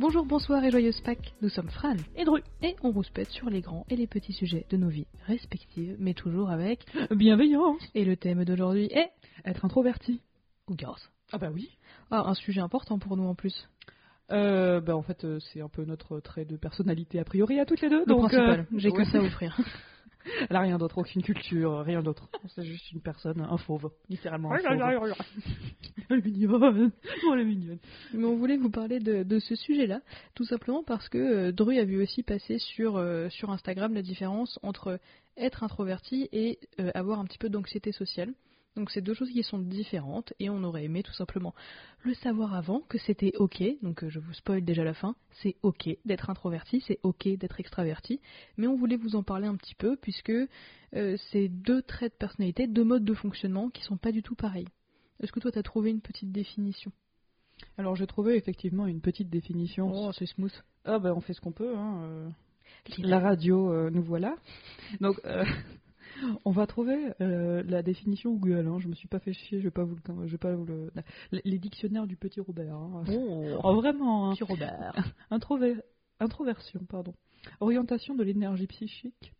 Bonjour, bonsoir et joyeuse Pâques. Nous sommes Fran Et Dru. et on rouspète sur les grands et les petits sujets de nos vies respectives, mais toujours avec. Bienveillance. Et le thème d'aujourd'hui est. Être introverti. Ou grâce. Ah bah oui. Ah, un sujet important pour nous en plus. Euh, bah en fait, euh, c'est un peu notre trait de personnalité a priori à toutes les deux. Le donc, principal. euh, J'ai que ouais. ça à offrir. Elle a rien d'autre, aucune culture, rien d'autre. C'est juste une personne, un fauve. Littéralement un fauve. Elle est mignonne. Oh, elle est mignonne. Mais on voulait vous parler de, de ce sujet-là, tout simplement parce que euh, Dru a vu aussi passer sur, euh, sur Instagram la différence entre être introverti et euh, avoir un petit peu d'anxiété sociale. Donc c'est deux choses qui sont différentes et on aurait aimé tout simplement le savoir avant que c'était ok. Donc euh, je vous spoil déjà la fin, c'est ok d'être introverti, c'est ok d'être extraverti. Mais on voulait vous en parler un petit peu puisque euh, c'est deux traits de personnalité, deux modes de fonctionnement qui sont pas du tout pareils. Est-ce que toi t'as trouvé une petite définition? Alors j'ai trouvé effectivement une petite définition. Oh c'est smooth. Ah bah on fait ce qu'on peut. Hein. euh. La radio, euh, nous voilà. Donc, on va trouver euh, la définition Google. Hein. Je me suis pas fait chier, je vais pas vous le, je vais pas vous le. la- Les dictionnaires du petit Robert. hein. Oh, vraiment. hein. Petit Robert. Introver- Introversion, pardon. Orientation de l'énergie psychique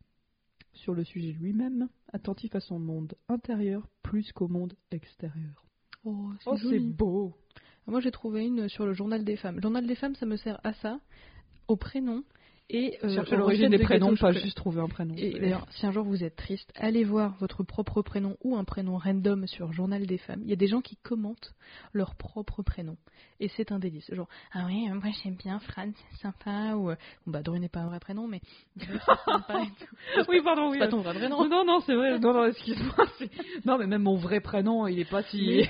sur le sujet lui-même, attentif à son monde intérieur plus qu'au monde extérieur. Oh, c'est Oh, beau. Moi, j'ai trouvé une sur le journal des femmes. Le journal des femmes, ça me sert à ça, au prénom et euh, Chercher l'origine des de prénoms, pas juste trouver un prénom. Et d'ailleurs, si un jour vous êtes triste, allez voir votre propre prénom ou un prénom random sur Journal des femmes. Il y a des gens qui commentent leur propre prénom. Et c'est un délice. Genre, ah oui, moi j'aime bien Fran, c'est sympa. Ou, euh, bon, bah, Dru n'est pas un vrai prénom, mais Dru, c'est sympa et tout. oui, pardon, oui. C'est pas ton vrai prénom. Non, non, c'est vrai. Non, non, excuse-moi. Non, mais même mon vrai prénom, il est pas si.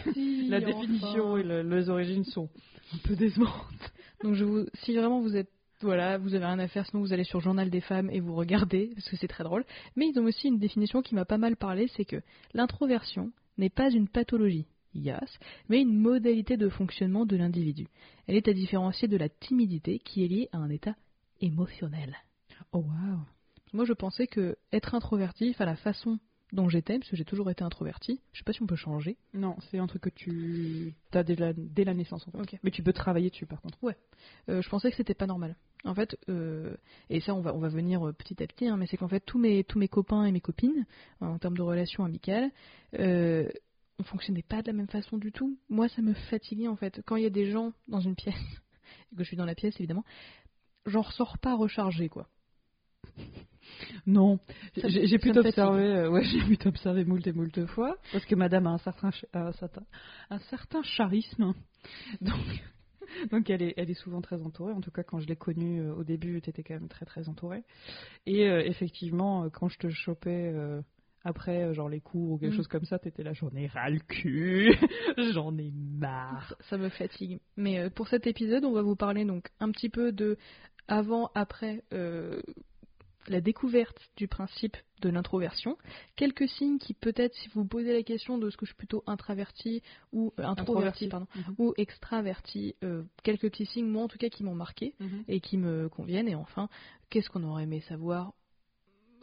La enfin. définition et le- les origines sont un peu décevantes. Donc je vous, si vraiment vous êtes, voilà, vous avez rien à faire, sinon vous allez sur Journal des femmes et vous regardez, parce que c'est très drôle. Mais ils ont aussi une définition qui m'a pas mal parlé, c'est que l'introversion n'est pas une pathologie, yes, mais une modalité de fonctionnement de l'individu. Elle est à différencier de la timidité qui est liée à un état émotionnel. Oh, waouh. Moi je pensais que être introverti, enfin la façon dont j'étais, parce que j'ai toujours été introverti, je sais pas si on peut changer. Non, c'est un truc que tu as dès la, dès la naissance, en fait. Mais tu peux travailler dessus, par contre. Euh, je pensais que c'était pas normal. En fait, euh, et ça on va, on va venir euh, petit à petit, hein, mais c'est qu'en fait tous mes, tous mes copains et mes copines, en termes de relations amicales, euh, on fonctionnait pas de la même façon du tout. Moi ça me fatiguait en fait. Quand il y a des gens dans une pièce, et que je suis dans la pièce évidemment, j'en ressors pas rechargé quoi. Non, j'ai pu t'observer, euh, ouais, j'ai pu t'observer moult et moult fois, parce que madame a un certain, un certain, un certain charisme, donc, donc elle est, elle est souvent très entourée, en tout cas quand je l'ai connue euh, au début, tu étais quand même très très entourée, et euh, effectivement, euh, quand je te chopais euh, après, genre les cours ou quelque Mm. chose comme ça, t'étais là, j'en ai ras le cul, j'en ai marre. Ça, ça me fatigue. Mais pour cet épisode, on va vous parler donc un petit peu de avant, après euh, la découverte du principe de l'introversion. Quelques signes qui peut-être, si vous vous posez la question de ce que je suis plutôt introverti ou euh, introverti, pardon, Mhm. ou extraverti, euh, quelques petits signes, moi en tout cas, qui m'ont marqué Mhm. et qui me conviennent. Et enfin, qu'est-ce qu'on aurait aimé savoir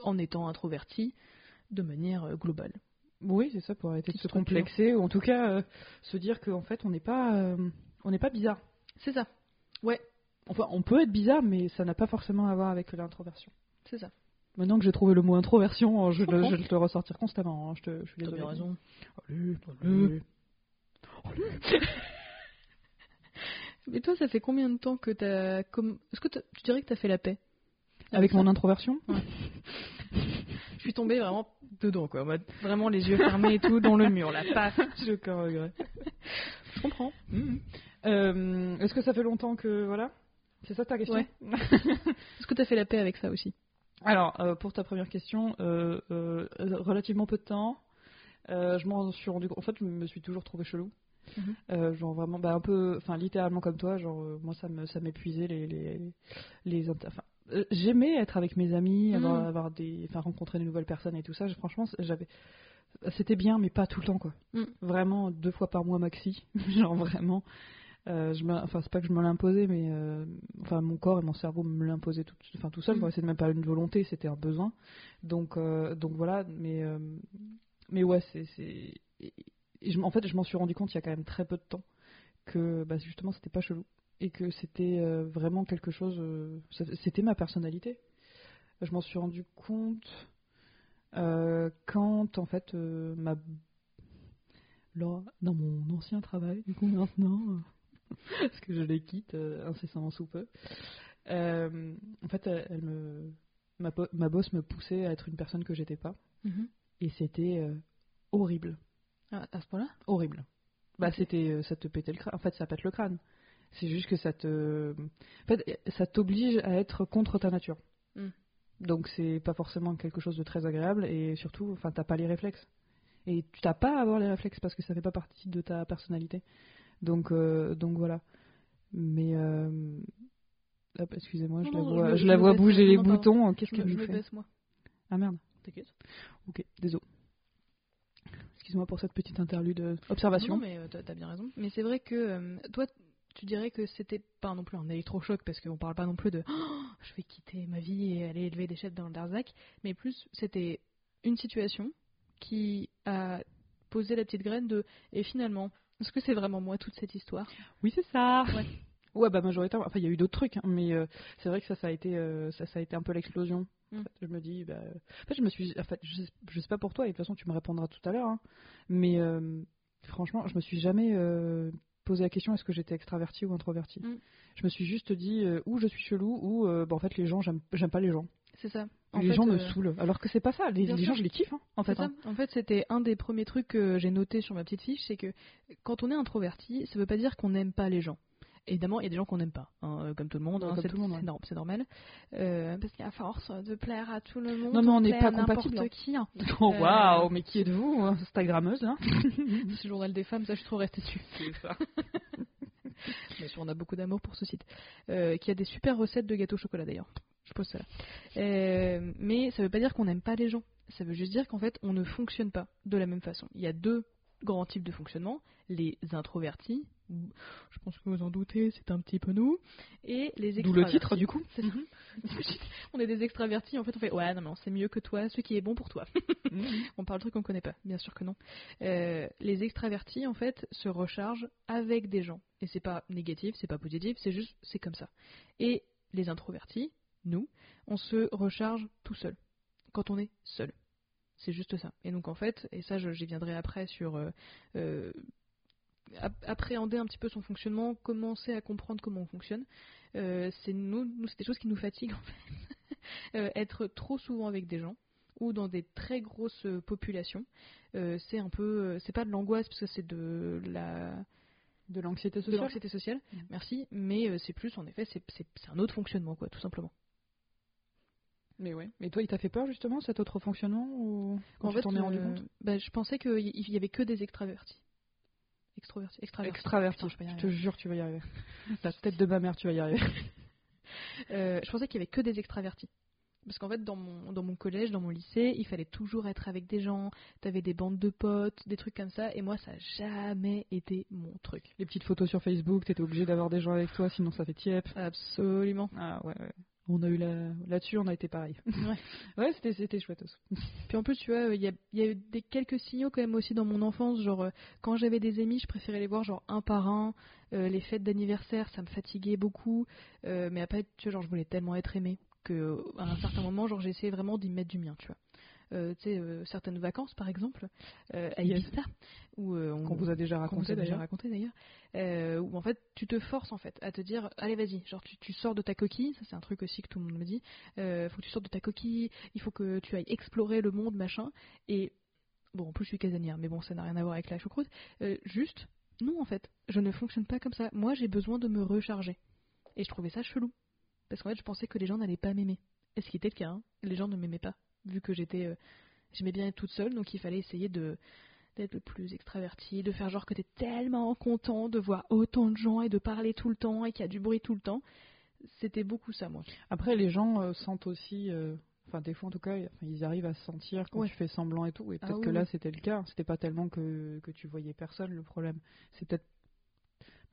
en étant introverti de manière euh, globale? Oui, c'est ça, pour arrêter de se complexer, ou en tout cas euh, se dire qu'en fait on n'est pas, on n'est pas bizarre. C'est ça, Enfin, on peut être bizarre, mais ça n'a pas forcément à voir avec l'introversion. C'est ça. Maintenant que j'ai trouvé le mot introversion, je, Je le, vais le ressortir constamment. hein, Je, te, je suis T'as désolée. bien raison. Allez, Allez. Mais toi, ça fait combien de temps que t'as. Comme... Est-ce que t'as- tu dirais que t'as fait la paix? Avec mon introversion? Je suis tombée vraiment dedans, quoi. en mode Vraiment les yeux fermés et tout, dans le mur, là. Paf J'ai aucun regret. Je comprends. Mhm. Euh, Est-ce que ça fait longtemps que. Voilà? C'est ça ta question? Ouais. Est-ce que t'as fait la paix avec ça aussi? Alors, euh, pour ta première question, euh, euh, relativement peu de temps. Je m'en suis rendu compte. En fait, je me suis toujours trouvé chelou. Mhm. Genre vraiment, bah un peu, enfin littéralement comme toi. Genre, moi, ça me, ça m'épuisait les, les, les inter- j'aimais être avec mes amis, avoir, Mhm. avoir des, enfin rencontrer de nouvelles personnes et tout ça. Je- franchement, j'avais, c'était bien, mais pas tout le temps quoi. Mhm. Vraiment deux fois par mois maxi. genre vraiment. Euh, je me, enfin c'est pas que je me l'imposais, mais euh, enfin mon corps et mon cerveau me l'imposaient tout, enfin tout seul. Quoi. C'était même pas une volonté, c'était un besoin. Donc euh, donc voilà, mais euh, mais ouais c'est c'est en fait je m'en suis rendu compte il y a quand même très peu de temps que bah, justement c'était pas chelou et que c'était vraiment quelque chose. c'était ma personnalité. Je m'en suis rendu compte quand, en fait, ma. Dans mon ancien travail, du coup, maintenant, parce que je les quitte euh, incessamment sous peu, euh, en fait, elle, me. Ma, ma boss me poussait à être une personne que j'étais pas, et c'était euh, horrible Ah, à ce point-là? Horrible. Bah, c'était, ça te pétait le crâne. En fait, ça pète le crâne. C'est juste que ça te, en fait, ça t'oblige à être contre ta nature. Mm. Donc c'est pas forcément quelque chose de très agréable et surtout, enfin, t'as pas les réflexes. Et tu t'as pas à avoir les réflexes parce que ça fait pas partie de ta personnalité. Donc, euh, donc voilà. Mais euh, hop, excusez-moi, je Non, la non, vois, je me- je je la me vois baisse, bouger les non, boutons. Qu'est-ce Je qu'elle nous fait baisse, moi. Ah merde. T'inquiète. Ok, désolé. Excuse-moi pour cette petite interlude euh, observation. Non, mais t'as bien raison. Mais c'est vrai que euh, toi, tu dirais que c'était pas non plus un électrochoc parce qu'on parle pas non plus de Oh, je vais quitter ma vie et aller élever des chefs dans le Darzac, mais plus c'était une situation qui a posé la petite graine de et finalement, est-ce que c'est vraiment moi toute cette histoire? Oui, c'est ça. Ouais. Ouais, bah majoritairement. Enfin, il y a eu d'autres trucs, hein, mais euh, c'est vrai que ça, ça a été, euh, ça, ça a été un peu l'explosion. Mm. En fait, je me dis, bah, en fait, je me suis, en fait, je sais, je sais pas pour toi, et de toute façon, tu me répondras tout à l'heure. hein, mais euh, franchement, je me suis jamais posé la question est-ce que j'étais extraverti ou introverti. Mm. Je me suis juste dit ou je suis chelou ou bah, en fait les gens, j'aime pas les gens. C'est ça. En les fait, gens me euh, saoulent. Alors que c'est pas ça. Les, gens, je les kiffe, hein, en fait. hein. En fait, c'était un des premiers trucs que j'ai noté sur ma petite fiche, c'est que quand on est introverti, ça veut pas dire qu'on n'aime pas les gens. Évidemment, il y a des gens qu'on n'aime pas, hein, euh, comme tout le monde, c'est ouais. c'est norm- normal. Euh, parce qu'à force de plaire à tout le monde, Non, mais on n'est pas hein. qui. Oh Euh, waouh, mais qui êtes-vous, Instagrammeuse là C'est le journal des femmes, ça je suis trop restée dessus. C'est ça. Bien sûr, on a beaucoup d'amour pour ce site. Euh, qui a des super recettes de gâteaux au chocolat d'ailleurs. Je pose ça là. Euh, mais ça veut pas dire qu'on n'aime pas les gens. Ça veut juste dire qu'en fait, on ne fonctionne pas de la même façon. Il y a deux grands types de fonctionnement. Les introvertis, je pense que vous en doutez, c'est un petit peu nous. Et les D'où extravertis. le titre du coup. C'est ça. on est des extravertis, en fait on fait ouais non mais c'est mieux que toi, ce qui est bon pour toi. On parle de trucs qu'on connaît pas, bien sûr que non. Euh, les extravertis, en fait, se rechargent avec des gens. Et c'est pas négatif, c'est pas positif, c'est juste, c'est comme ça. Et les introvertis, nous, on se recharge tout seul. Quand on est seul. C'est juste ça. Et donc, en fait, et ça, j'y viendrai après sur euh, euh, ap- appréhender un petit peu son fonctionnement, commencer à comprendre comment on fonctionne. Euh, c'est nous, nous c'est des choses qui nous fatiguent, en fait. Être trop souvent avec des gens ou dans des très grosses populations, c'est un peu, c'est pas de l'angoisse parce que c'est de la De l'anxiété de sociale. l'anxiété sociale, Mm. merci, mais c'est plus en effet, c'est un autre fonctionnement quoi, tout simplement. Mais ouais. Et toi, il t'a fait peur justement cet autre fonctionnement ou quand en tu t'en es rendu euh, compte? bah, je pensais qu'il y, avait que des extravertis. Extrovertis, extravertis. Extraverti. Putain, je vais pas y Je te jure, tu vas y arriver. La tête de ma mère, tu vas y arriver. Euh, je pensais qu'il y avait que des extravertis. Parce qu'en fait, dans mon, dans mon collège, dans mon lycée, il fallait toujours être avec des gens, t'avais des bandes de potes, des trucs comme ça, et moi, ça n'a jamais été mon truc. Les petites photos sur Facebook, t'étais obligé d'avoir des gens avec toi, sinon ça fait tiep. Absolument. Ah ouais, ouais. On a eu la... là-dessus, on a été pareil. Ouais. ouais, c'était, c'était chouette aussi. Puis en plus, tu vois, il y a, il y a eu des quelques signaux quand même aussi dans mon enfance. Genre, euh, quand j'avais des amis, je préférais les voir genre un par un. Euh, les fêtes d'anniversaire, ça me fatiguait beaucoup. Euh, mais après, tu vois, genre, je voulais tellement être aimée que à un certain moment, genre, j'ai essayé vraiment d'y mettre du mien, tu vois. Euh, tu sais, euh, certaines vacances, par exemple, euh, à. Ibiza, où on, Qu'on vous a déjà raconté d'ailleurs. raconté d'ailleurs, où en fait tu te forces en fait à te dire allez vas-y, genre tu, tu sors de ta coquille, ça c'est un truc aussi que tout le monde me dit, faut que tu sortes de ta coquille, il faut que tu ailles explorer le monde machin, et bon en plus je suis casanière, mais bon ça n'a rien à voir avec la choucroute, Euh, juste non en fait, je ne fonctionne pas comme ça, moi j'ai besoin de me recharger, et je trouvais ça chelou, parce qu'en fait je pensais que les gens n'allaient pas m'aimer, et ce qui était le cas, hein. les gens ne m'aimaient pas, vu que j'étais, euh, j'aimais bien être toute seule, donc il fallait essayer de d'être le plus extraverti, de faire genre que t'es tellement content de voir autant de gens et de parler tout le temps et qu'il y a du bruit tout le temps. C'était beaucoup ça, moi. Après, les gens euh, sentent aussi, euh, enfin des fois en tout cas, ils arrivent à sentir quand Ouais. tu fais semblant et tout. Et Ah peut-être oui, que là, oui. c'était le cas. C'était pas tellement que, que tu voyais personne le problème. C'est peut-être.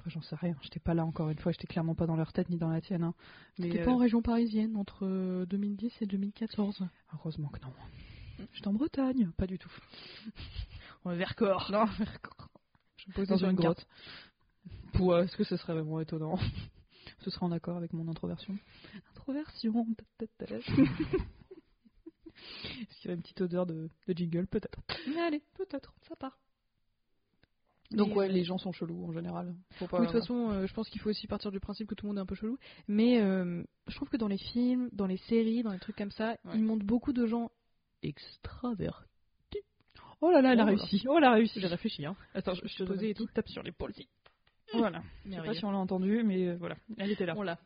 Après, j'en sais rien. J'étais pas là encore une fois. J'étais clairement pas dans leur tête ni dans la tienne. hein. Mais T'étais euh, pas en région parisienne entre euh, 2010 et 2014 heureusement que non. J'étais en Bretagne, pas du tout. En Vercors. Non, Vercors. Je me pose dans une une grotte. Pour, est-ce que ce serait vraiment étonnant? Ce serait en accord avec mon introversion. Introversion. Est-ce qu'il y a une petite odeur de, de jingle? Peut-être. Mais allez, peut-être, ça part. Donc ouais, les gens sont chelous en général. Faut pas... Oui, de toute façon, euh, je pense qu'il faut aussi partir du principe que tout le monde est un peu chelou. Mais euh, je trouve que dans les films, dans les séries, dans les trucs comme ça, Ouais. ils montrent beaucoup de gens extravertis. Oh là là, elle a Oh là. réussi. Oh, elle a réussi. J'ai réfléchi, hein. Attends, je, je te donne et petite tape sur l'épaule. Voilà. Je sais pas si on l'a entendu, mais euh, voilà, elle était là. On l'a.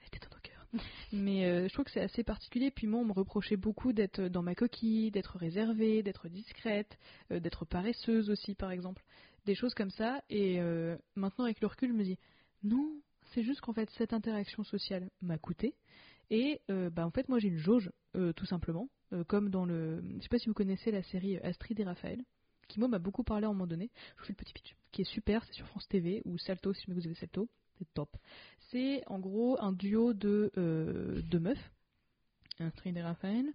Elle était dans nos cœurs. Mais euh, je trouve que c'est assez particulier. Puis moi, on me reprochait beaucoup d'être dans ma coquille, d'être réservée, d'être discrète, d'être paresseuse aussi, par exemple. Des choses comme ça. Et euh, maintenant, avec le recul, je me dis non, c'est juste qu'en fait, cette interaction sociale m'a coûté. Et euh, bah, en fait, moi, j'ai une jauge, euh, tout simplement. Euh, comme dans le. Je sais pas si vous connaissez la série Astrid et Raphaël, qui moi m'a beaucoup parlé à un moment donné. Je vous fais le petit pitch, qui est super, c'est sur France TV, ou Salto, si jamais vous avez Salto. C'est top. C'est en gros un duo de, de meufs, Astrid et Raphaël.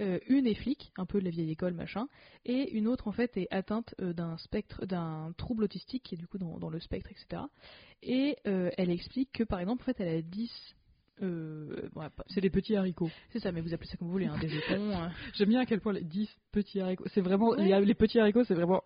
Euh, une est flic, un peu de la vieille école, machin, et une autre en fait est atteinte euh, d'un spectre, d'un trouble autistique qui est du coup dans, dans le spectre, etc. Et euh, elle explique que par exemple en fait elle a 10 euh, bon, pas- C'est des petits haricots. c'est ça, mais vous appelez ça comme vous voulez, hein, des jetons. hein. J'aime bien à quel point les 10 petits haricots. C'est vraiment. Ouais. Les, les petits haricots, c'est vraiment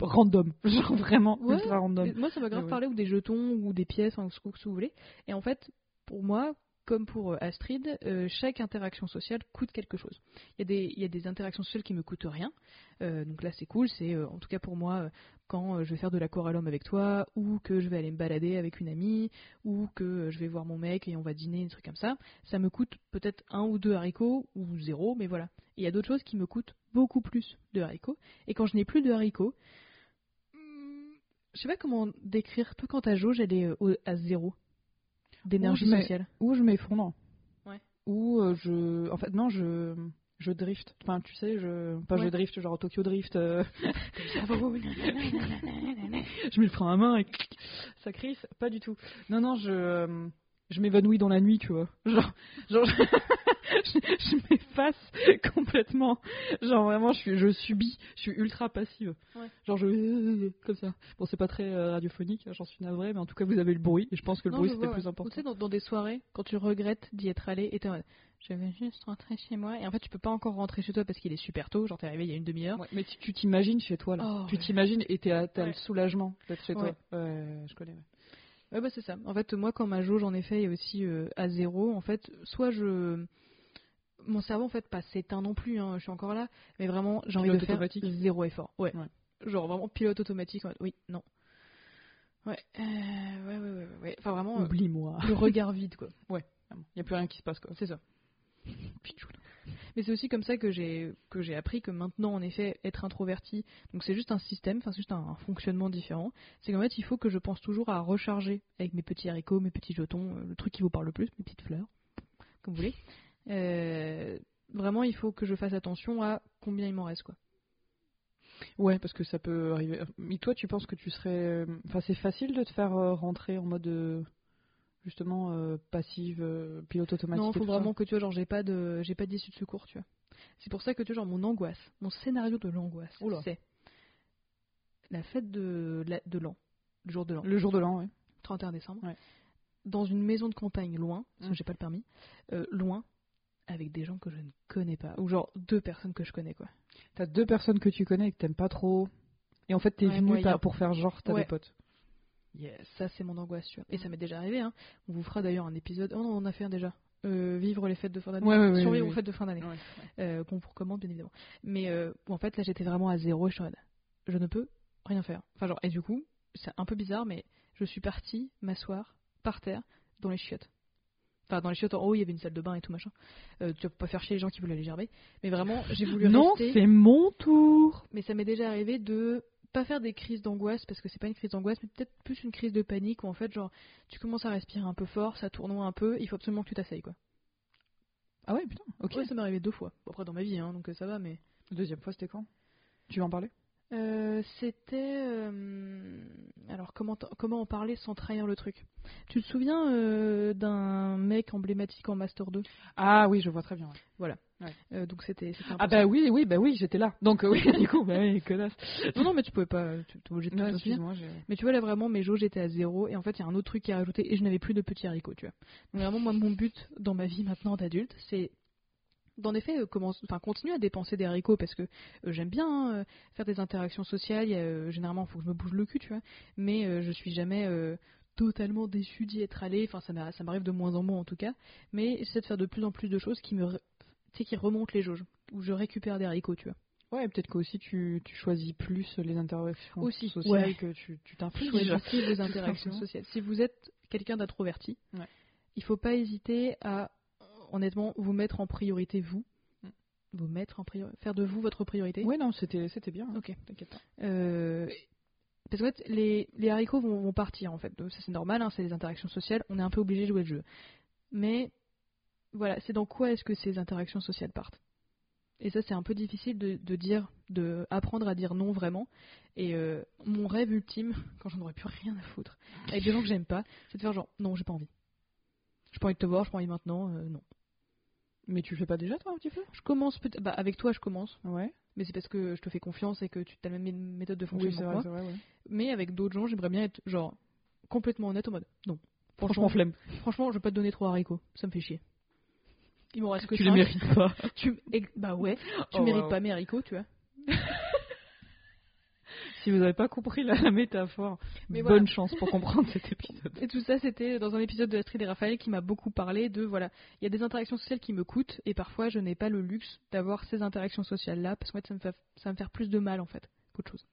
random. Genre vraiment Ouais, ultra random. Moi, ça m'a grave parlé, ou des jetons, ou des pièces, hein, ce que ce que vous voulez. Et en fait, pour moi, comme pour euh, Astrid, euh, chaque interaction sociale coûte quelque chose. Il y, a des, interactions sociales qui me coûtent rien. Euh, donc là, c'est cool. C'est, en tout cas pour moi, quand je vais faire de la chorale homme avec toi, ou que je vais aller me balader avec une amie, ou que je vais voir mon mec et on va dîner, des trucs comme ça. Ça me coûte peut-être un ou deux haricots, ou zéro, mais voilà. Il y a d'autres choses qui me coûtent beaucoup plus de haricots. Et quand je n'ai plus de haricots, hmm, je sais pas comment décrire. Toi, quand ta jauge, elle est à zéro d'énergie sociale. Ou je m'effondre. Ouais. Ou euh, je. En fait, non, je. Je drift. Enfin, tu sais, je. Pas je drift, genre Tokyo Drift. euh, je mets le frein à main et ça crisse. Pas du tout. Non, non, je. Euh, Je m'évanouis dans la nuit, tu vois. Genre. genre je, je m'efface complètement. Genre vraiment, je, suis, je subis. Je suis ultra passive. Ouais. Genre, je. Comme ça. Bon, c'est pas très euh, radiophonique, hein, j'en suis navrée, mais en tout cas, vous avez le bruit. Et je pense que le Non, bruit, c'était plus important. Tu sais, dans, dans des soirées, quand tu regrettes d'y être allé, et t'es je vais juste rentrer chez moi. Et en fait, tu peux pas encore rentrer chez toi parce qu'il est super tôt. Genre, t'es arrivé il y a une demi-heure. Ouais, mais tu t'imagines chez toi là. Oh, tu ouais. t'imagines et t'as Ouais. le soulagement d'être chez toi. Ouais, je connais. Ouais. Ouais, bah c'est ça. En fait, moi, quand ma jauge, en effet, est aussi euh, à zéro, en fait, soit je. Mon cerveau, en fait, pas s'éteint non plus, hein, je suis encore là, mais vraiment, j'ai envie de faire automatique. zéro effort. Ouais. Ouais. Genre vraiment pilote automatique. en Oui, non. Ouais. Euh, ouais, ouais, ouais, ouais, ouais. Enfin, vraiment, euh, Oublie-moi. le regard vide, quoi. Il n'y a plus rien qui se passe quoi. C'est ça. Mais c'est aussi comme ça que j'ai que j'ai appris que maintenant en effet être introverti donc c'est juste un système enfin c'est juste un, fonctionnement différent c'est qu'en fait il faut que je pense toujours à recharger avec mes petits haricots mes petits jetons euh, le truc qui vous parle le plus mes petites fleurs comme vous voulez Euh, vraiment il faut que je fasse attention à combien il m'en reste quoi Ouais, parce que ça peut arriver. Mais toi, tu penses que tu serais. Enfin, c'est facile de te faire euh, rentrer en mode. Justement, euh, passive, euh, pilote automatique. non faut ça vraiment que tu vois genre j'ai pas de j'ai pas d'issue de secours tu vois c'est pour ça que tu vois genre mon angoisse mon scénario de l'angoisse c'est la fête de la- de l'an le jour de l'an Le jour de l'an, ouais. 31 décembre, Ouais. dans une maison de campagne loin, parce que Mm. j'ai pas le permis, euh, loin, avec des gens que je ne connais pas, ou genre deux personnes que je connais quoi. T'as deux personnes que tu connais et que t'aimes pas trop. Et en fait, t'es Ouais, venu pour faire genre t'as Ouais. des potes. Yes. Ça c'est mon angoisse, tu vois. Et ça m'est déjà arrivé, hein. On vous fera d'ailleurs un épisode. Oh non, on en a fait un déjà. Euh, vivre les fêtes de fin d'année. Ouais, ouais, Survivre ouais, aux fêtes de fin d'année. Euh, qu'on vous recommande bien évidemment. Mais euh, en fait là j'étais vraiment à zéro et je suis en mode, je ne peux rien faire. Enfin genre et du coup c'est un peu bizarre mais je suis partie m'asseoir par terre dans les chiottes. Enfin dans les chiottes en haut il y avait une salle de bain et tout machin. Euh, tu vas pas faire chier les gens qui veulent aller gerber. Mais vraiment j'ai voulu Non, rester. c'est mon tour. Mais ça m'est déjà arrivé de pas faire des crises d'angoisse parce que c'est pas une crise d'angoisse mais peut-être plus une crise de panique où en fait genre tu commences à respirer un peu fort, ça tournoie un peu, il faut absolument que tu t'asseyes quoi. Ah ouais, putain. Ok. Ouais, ça m'est arrivé deux fois. Bon, après dans ma vie hein donc euh, ça va mais Deuxième fois, c'était quand? Tu veux en parler? Euh, C'était. euh, alors, comment, comment en parler sans trahir le truc? Tu te souviens euh, d'un mec emblématique en Master 2 Ah oui, je vois très bien. ouais. Euh, Donc, c'était. Ah bah oui, oui, bah oui, j'étais là. Donc oui, du coup, bah oui, connasse. Non, non, mais tu pouvais pas. Tu obligé de te Ouais, souvenir. Mais tu vois, là, vraiment, mes jauges étaient à zéro. Et en fait, il y a un autre truc qui est rajouté. Et je n'avais plus de petits haricots, tu vois. Donc, vraiment, moi, mon but dans ma vie maintenant d'adulte, c'est. D'en effet, euh, commence- enfin, continuer à dépenser des haricots parce que euh, j'aime bien hein, euh, faire des interactions sociales. Il y a, généralement, il faut que je me bouge le cul, tu vois. Mais je suis jamais totalement déçu d'y être allé. Enfin, ça m'a- ça m'arrive de moins en moins en tout cas. Mais j'essaie de faire de plus en plus de choses qui me, tu qui remontent les jauges. Où je récupère des haricots, tu vois. Ouais, peut-être qu'aussi tu, tu choisis plus les interactions Aussi, sociales ouais. que tu tu t'infliges. choisissez vos interactions simplement. sociales. Si vous êtes quelqu'un d'introverti, Ouais. il faut pas hésiter à, honnêtement, vous mettre en priorité vous. Mm. Vous mettre en priorité, faire de vous votre priorité. Ouais, non, c'était c'était bien. hein. Ok. T'inquiète pas. Euh, parce qu'en fait, les, les haricots vont, vont partir en fait. Donc, Ça c'est normal, hein, c'est les interactions sociales. On est un peu obligé de jouer le jeu. Mais voilà, c'est dans quoi est-ce que ces interactions sociales partent? Et ça c'est un peu difficile de, de dire, de apprendre à dire non vraiment. Et euh, mon rêve ultime, quand j'en aurais plus rien à foutre, avec des gens que j'aime pas, c'est de faire genre non, j'ai pas envie. J'ai pas envie de te voir, j'ai pas envie maintenant, euh, non. Mais tu le fais pas déjà toi un petit peu? Je commence peut-être, bah avec toi je commence, Ouais. mais c'est parce que je te fais confiance et que tu as la même mé- méthode de Oui, fonctionnement c'est que vrai. Ouais. Mais avec d'autres gens, j'aimerais bien être genre complètement honnête en mode non. Franchement, flemme. franchement, je vais pas te donner trop haricots, ça me fait chier. Il m'en reste que Tu les cinq. mérites pas. Tu bah ouais, tu Oh, mérites wow. pas mes haricots, tu vois. Si vous n'avez pas compris la, la métaphore, Mais bonne voilà. chance pour comprendre cet épisode. Et tout ça, c'était dans un épisode de Astrid et Raphaël qui m'a beaucoup parlé de voilà, il y a des interactions sociales qui me coûtent et parfois je n'ai pas le luxe d'avoir ces interactions sociales là parce qu'en fait ça me fait ça me faire plus de mal en fait qu'autre chose.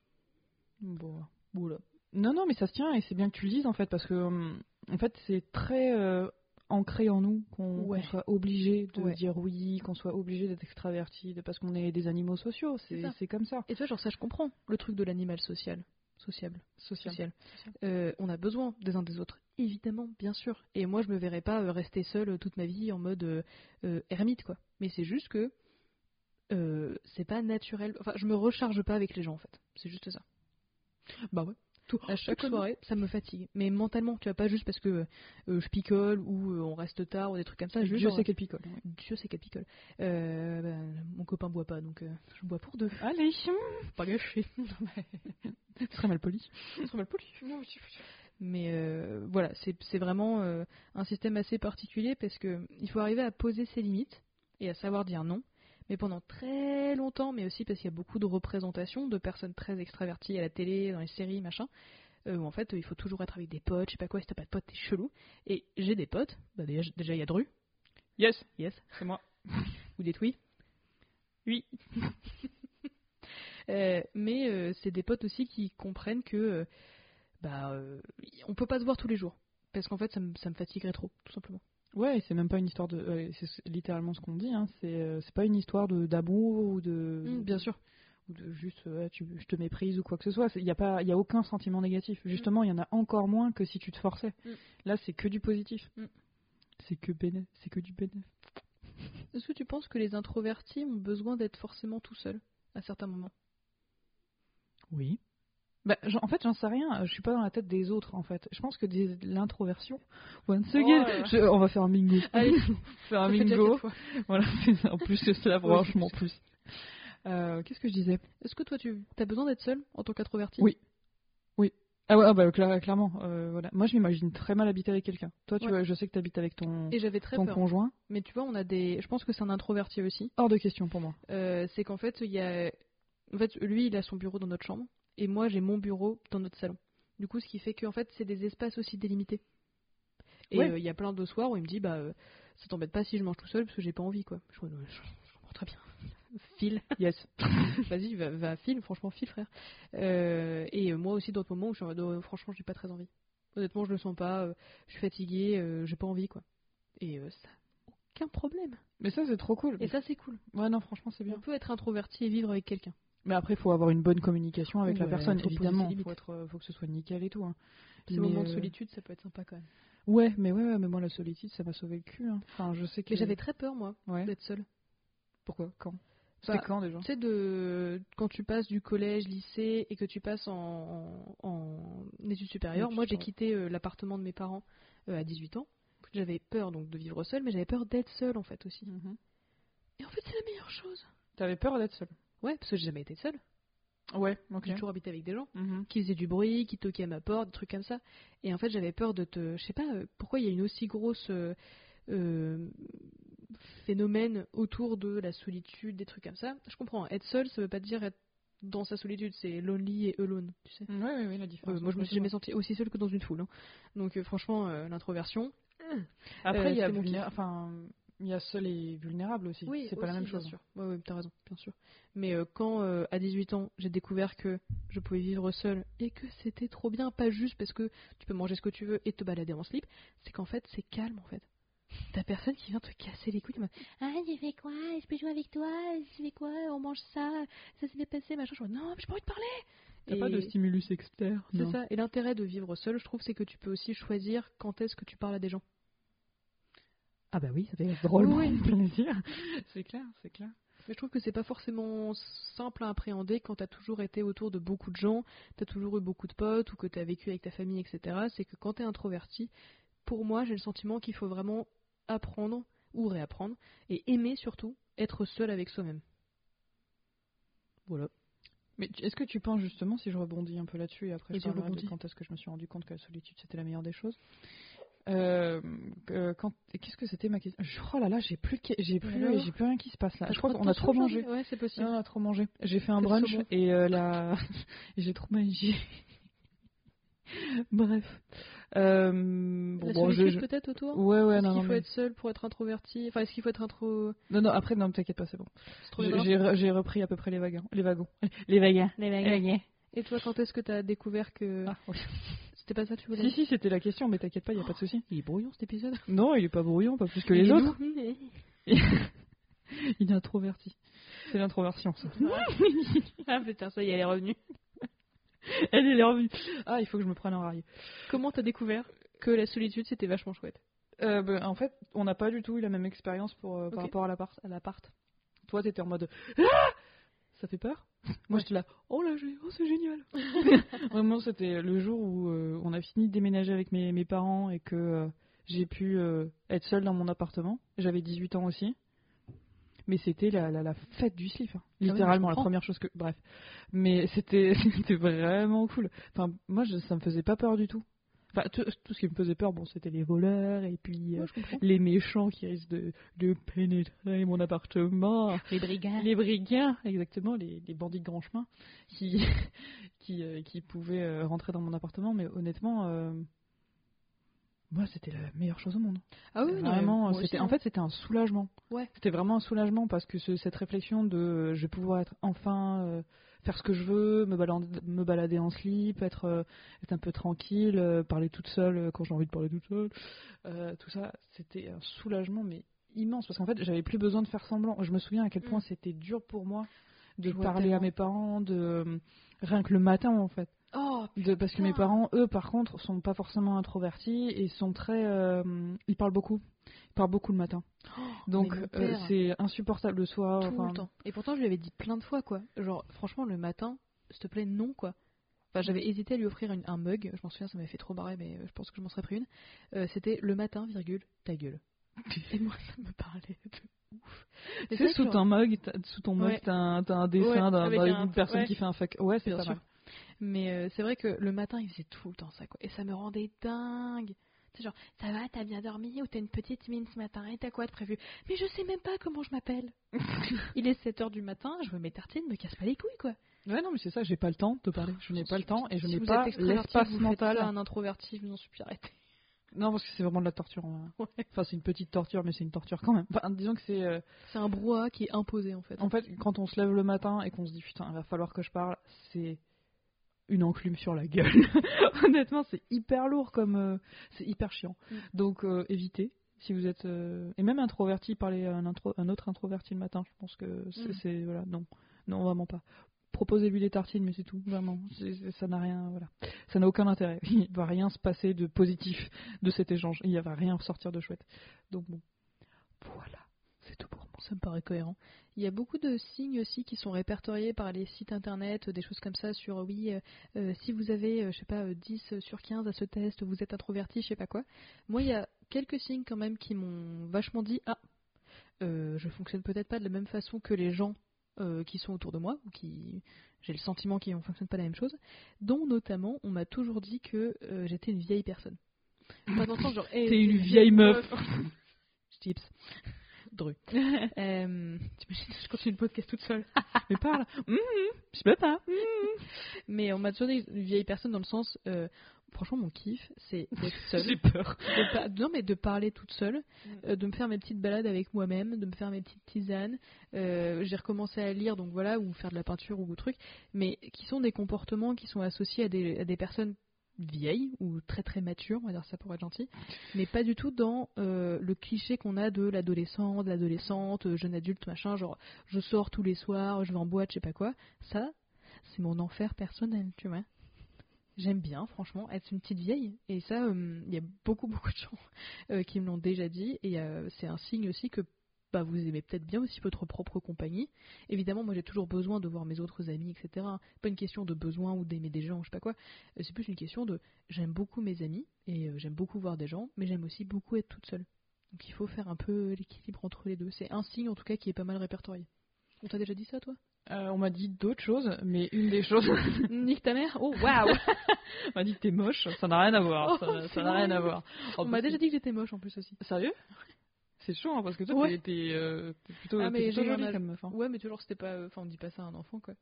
Bon, voilà. Non, non, mais ça se tient et c'est bien que tu le dises en fait parce que hum, en fait c'est très euh, ancré en nous qu'on Ouais. soit obligé de Ouais. dire oui, qu'on soit obligé d'être extraverti, de- parce qu'on est des animaux sociaux. C'est comme ça. Et tu vois, genre ça je comprends le truc de l'animal social, sociable, Social. social. Euh, on a besoin des uns des autres, évidemment, bien sûr. Et moi je me verrais pas euh, rester seule euh, toute ma vie en mode euh, euh, ermite quoi. Mais c'est juste que euh, c'est pas naturel. Enfin, je me recharge pas avec les gens en fait. C'est juste ça. Bah ouais. Tout, à chaque soirée, ça me fatigue. Mais mentalement, tu vois, pas juste parce que euh, je picole ou euh, on reste tard ou des trucs comme ça. Juste Je genre, sais qu'elle picole. ouais. Dieu sait qu'elle picole. Euh, bah, mon copain boit pas, donc euh, je bois pour deux. Allez, Faut pas gâcher. ce serait mal poli. Ce serait mal poli. Mais euh, voilà, c'est vraiment un système assez particulier parce que il faut arriver à poser ses limites et à savoir dire non. Mais pendant très longtemps, mais aussi parce qu'il y a beaucoup de représentations de personnes très extraverties à la télé, dans les séries, machin, euh, où en fait il faut toujours être avec des potes, je sais pas quoi, si t'as pas de potes, t'es chelou. Et j'ai des potes, bah déjà déjà, il y a Dru, Yes, yes, c'est moi. ou des tweets. Oui. Euh, mais euh, c'est des potes aussi qui comprennent que bah on peut pas se voir tous les jours parce qu'en fait ça me, ça me fatiguerait trop tout simplement. Ouais, c'est même pas une histoire de. ouais, c'est littéralement ce qu'on dit. Hein. C'est euh, pas une histoire d'amour ou de. Mm, bien sûr. Ou de juste, euh, ouais, tu, je te méprise ou quoi que ce soit. Il n'y a pas, il y a aucun sentiment négatif. Justement, il y en a encore moins que si tu te forçais. Mm. Là, c'est que du positif. C'est que béné, c'est que du béné. Est-ce que tu penses que les introvertis ont besoin d'être forcément tout seuls à certains moments? Oui. Bah, en fait, j'en sais rien. Je suis pas dans la tête des autres, en fait. Je pense que des- l'introversion. Once Oh again, je- on va faire un bingo. Allez, faire un bingo. Voilà. en plus, c'est ça, Ouais, franchement, plus. Euh, Qu'est-ce que je disais? Est-ce que toi tu as besoin d'être seul en tant qu'introverti? Oui. Ah ouais, ah bah, cla- clairement. euh, voilà. Moi, je m'imagine très mal habiter avec quelqu'un. Toi, tu Ouais. vois, je sais que tu habites avec ton, Et très ton peur. conjoint. Mais tu vois, on a des. Je pense que c'est un introverti aussi. Hors de question pour moi. Euh, c'est qu'en fait, il y a. En fait, lui, il a son bureau dans notre chambre. Et moi, j'ai mon bureau dans notre salon. Du coup, ce qui fait qu'en fait, c'est des espaces aussi délimités. Et Ouais. euh, il y a plein de soirs où il me dit, bah, euh, ça t'embête pas si je mange tout seul parce que j'ai pas envie, quoi. Je, je, je comprends très bien. File. Yes. Vas-y, va, va file, franchement, file, frère. Euh, et moi aussi, d'autres moments où je suis en mode, oh, franchement, j'ai pas très envie. Honnêtement, je le sens pas, je suis fatiguée, j'ai pas envie, quoi. Et ça, aucun problème. Mais ça, c'est trop cool. Et ça, c'est cool. Ouais, non, franchement, c'est bien. On peut être introverti et vivre avec quelqu'un. Mais après, il faut avoir une bonne communication avec la personne, faut évidemment. Il faut, être, euh, faut que ce soit nickel et tout. hein. Ces Mais, moments de euh, solitude, ça peut être sympa quand même. Ouais, mais ouais, ouais, mais moi, la solitude, ça m'a sauvé le cul. hein. Enfin, je sais que. Mais j'avais très peur, moi, Ouais. d'être seule. Pourquoi? Quand? C'était Bah, quand déjà? Tu sais, de... quand tu passes du collège, lycée et que tu passes en, en études supérieures, moi j'ai quitté euh, l'appartement de mes parents euh, à 18 ans. J'avais peur donc de vivre seule, mais j'avais peur d'être seule en fait aussi. Mhm. Et en fait, c'est la meilleure chose. T'avais peur d'être seule? Ouais, parce que j'ai jamais été seule. Ouais, ok. J'ai toujours habité avec des gens Mhm. qui faisaient du bruit, qui toquaient à ma porte, des trucs comme ça. Et en fait, j'avais peur de te. Je sais pas euh, pourquoi il y a une aussi grosse. euh, euh, phénomène autour de la solitude, des trucs comme ça. Je comprends, être seul, ça veut pas dire être dans sa solitude, c'est lonely et alone, tu sais. Ouais, ouais, ouais, la différence. Euh, moi, je me suis jamais sentie aussi seule que dans une foule. hein. Donc, euh, franchement, euh, l'introversion. Après, il y a enfin, il y a seul et vulnérable aussi. c'est pas la même bien chose. sûr. Ouais, ouais, t'as raison, bien sûr. Mais euh, quand, euh, à 18 ans, j'ai découvert que je pouvais vivre seule et que c'était trop bien, pas juste parce que tu peux manger ce que tu veux et te balader en slip, c'est qu'en fait, c'est calme en fait. T'as personne qui vient te casser les couilles. Ah, j'ai fait quoi? Je peux jouer avec toi? Je fais quoi? On mange ça? Ça s'est bien passé Machin. Je vois, non, mais j'ai pas envie de parler T'as Et pas de stimulus externe. C'est ça. Et l'intérêt de vivre seul, je trouve, c'est que tu peux aussi choisir quand est-ce que tu parles à des gens. Ah bah oui, ça fait drôlement Oui, plaisir. c'est clair, c'est clair. Mais je trouve que c'est pas forcément simple à appréhender quand t'as toujours été autour de beaucoup de gens, t'as toujours eu beaucoup de potes ou que t'as vécu avec ta famille, etc. C'est que quand t'es introverti, pour moi, j'ai le sentiment qu'il faut vraiment apprendre ou réapprendre et aimer surtout être seul avec soi-même. Voilà. Mais tu- est-ce que tu penses justement, si je rebondis un peu là-dessus et après Et je parlerai de rebondis. quand est-ce que je me suis rendu compte que la solitude c'était la meilleure des choses? Euh, euh, qu'est-ce que c'était ma question? Oh là là, j'ai plus j'ai plus Alors j'ai plus rien qui se passe là. Je crois qu'on a trop mangé. Ouais, c'est possible. Non, on a trop mangé. J'ai fait un brunch et euh, la j'ai trop mangé. Bref. Euh, bon, La bon, je- peut-être autour? Ouais ouais Est-ce non qu'il non, faut mais- être seul pour être introverti? Enfin, est-ce qu'il faut être intro... non non après non t'inquiète pas c'est bon. J'ai repris à peu près les wagons les wagons les wagons Les wagons. Et toi, quand est-ce que t'as découvert que... Ah, oui. C'était pas ça que tu voulais Si si c'était la question mais t'inquiète pas y a pas de souci. Il est brouillon cet épisode. Non il est pas brouillon pas plus que les Il autres. Il est introverti. C'est l'introversion, ça. ah putain, ça y est, elle est revenue. Elle est revenue. Ah, il faut que je me prenne un rail. Comment t'as découvert que la solitude c'était vachement chouette Euh, ben, en fait, on n'a pas du tout eu la même expérience pour, euh, par rapport à l'appart. Toi, t'étais en mode Ah Ça fait peur Moi, Ouais. j'étais là Oh là, oh, c'est génial Vraiment, c'était le jour où euh, a fini de déménager avec mes, mes parents et que euh, j'ai pu euh, être seule dans mon appartement. J'avais 18 ans aussi. Mais c'était la, la, la fête du slip, hein. Ah littéralement, la première chose que. Bref. Mais c'était c'était vraiment cool. Enfin, moi, je, ça me faisait pas peur du tout. Enfin, tout, tout ce qui me faisait peur, bon, c'était les voleurs et puis euh, Ouais, les méchants qui risquent de, de pénétrer mon appartement. Les brigands. Les brigands, exactement, les, les bandits de grand chemin qui, qui, euh, qui pouvaient euh, rentrer dans mon appartement. Mais honnêtement, moi, c'était la meilleure chose au monde. Ah oui, non, vraiment, c'était, en fait, c'était un soulagement. Ouais. C'était vraiment un soulagement parce que ce- cette réflexion de je vais pouvoir être enfin faire ce que je veux, me balader, me balader en slip, être, euh, être un peu tranquille, euh, parler toute seule euh, quand j'ai envie de parler toute seule, tout ça, c'était un soulagement mais immense parce qu'en fait, j'avais plus besoin de faire semblant. Je me souviens à quel point Mm. c'était dur pour moi de parler tellement. à mes parents, de rien que le matin en fait. Oh, De, parce que mes parents, eux, par contre, sont pas forcément introvertis et sont très. euh, ils parlent beaucoup. Ils parlent beaucoup le matin. Donc, mais mon euh, c'est insupportable le soir. tout enfin, le temps. Et pourtant, je lui avais dit plein de fois, quoi. Genre, franchement, le matin, s'il te plaît, non, quoi. Enfin, j'avais hésité à lui offrir une- un mug. Je m'en souviens, ça m'avait fait trop barrer, mais je pense que je m'en serais pris une. Euh, C'était le matin, virgule, ta gueule. Et moi, ça me parlait de ouf. C'est sous ton mug, t'as- sous ton mug, t'as un, dessin Ouais, d'un- d'une un- personne ouais. qui fait un fuck. Ouais, c'est pas sûr. mal. Mais euh, c'est vrai que le matin, il faisait tout le temps ça, quoi. Et ça me rendait dingue. Sais, genre, ça va, t'as bien dormi ou t'as une petite mine ce matin et t'as quoi de prévu? Mais je sais même pas comment je m'appelle. il est 7h du matin, je veux mes tartines, me casse pas les couilles, quoi. Ouais, non, mais c'est ça, j'ai pas le temps de te parler. Je n'ai pas le temps et je Si n'ai pas l'espace mental. à un introverti, je en supplie, arrêtez. Non, parce que c'est vraiment de la torture. hein. Ouais. Enfin, c'est une petite torture, mais c'est une torture quand même. Enfin, disons que c'est. euh, C'est un brouhaha qui est imposé, en fait. En fait, quand on se lève le matin et qu'on se dit putain, il va falloir que je parle, c'est une enclume sur la gueule. Honnêtement, c'est hyper lourd comme. euh, c'est hyper chiant. Mm. Donc, euh, évitez. Si vous êtes. euh, et même introverti, parler à un, intro- un autre introverti le matin, je pense que c'est. Mm. c'est- Voilà, non. Non, vraiment pas. Proposez-lui des tartines, mais c'est tout, vraiment. C'est- c'est- ça n'a rien. Voilà. Ça n'a aucun intérêt. Il va rien se passer de positif de cet échange. Il va rien sortir de chouette. Donc, bon. Voilà. C'est tout pour moi. Ça me paraît cohérent. Il y a beaucoup de signes aussi qui sont répertoriés par les sites internet, des choses comme ça sur oui, euh, euh, si vous avez, euh, je sais pas, euh, 10 sur 15 à ce test, vous êtes introverti, je sais pas quoi. Moi, il y a quelques signes quand même qui m'ont vachement dit ah, euh, je fonctionne peut-être pas de la même façon que les gens euh, qui sont autour de moi, ou qui j'ai le sentiment qu'ils ne fonctionnent pas la même chose, dont notamment on m'a toujours dit que euh, j'étais une vieille personne. Moi, j'entends genre, hey, T'es une vieille meuf. Chips. Dru. Euh, T'imagines, je continue le podcast toute seule? Mais parle. Mhm, je peux pas. Mais on m'a toujours dit une vieille personne dans le sens, euh, franchement, mon kiff, c'est d'être seule. J'ai peur. de non, mais de parler toute seule, euh, de me faire mes petites balades avec moi-même, de me faire mes petites tisanes. Euh, J'ai recommencé à lire, donc voilà, ou faire de la peinture ou truc, mais qui sont des comportements qui sont associés à des, à des personnes vieilles ou très très matures, on va dire ça pour être gentil, mais pas du tout dans euh, le cliché qu'on a de l'adolescent, de l'adolescente, euh, jeune adulte, machin, genre je sors tous les soirs, je vais en boîte, je sais pas quoi. Ça, c'est mon enfer personnel, tu vois. J'aime bien, franchement, être une petite vieille. Et ça, euh, il y a beaucoup, beaucoup de gens qui me l'ont déjà dit. Et c'est un signe aussi que bah, vous aimez peut-être bien aussi votre propre compagnie. Évidemment, moi j'ai toujours besoin de voir mes autres amis, etc. Pas une question de besoin ou d'aimer des gens, je sais pas quoi. Euh, C'est plus une question de j'aime beaucoup mes amis et euh, j'aime beaucoup voir des gens, mais j'aime aussi beaucoup être toute seule. Donc il faut faire un peu l'équilibre entre les deux. C'est un signe en tout cas qui est pas mal répertorié. On t'a déjà dit ça, toi? Euh, on m'a dit d'autres choses, mais une des choses, Nique ta mère? Oh waouh on m'a dit que t'es moche. Ça n'a rien à voir. Oh, ça n'a rien à voir. On m'a déjà dit que j'étais moche en plus aussi. Sérieux? C'est chaud, hein, parce que toi, Ouais. t'es- euh, plutôt, Ah, mais plutôt jolie comme hein. Ouais, mais toujours c'était pas. Enfin, on dit pas ça à un enfant quoi.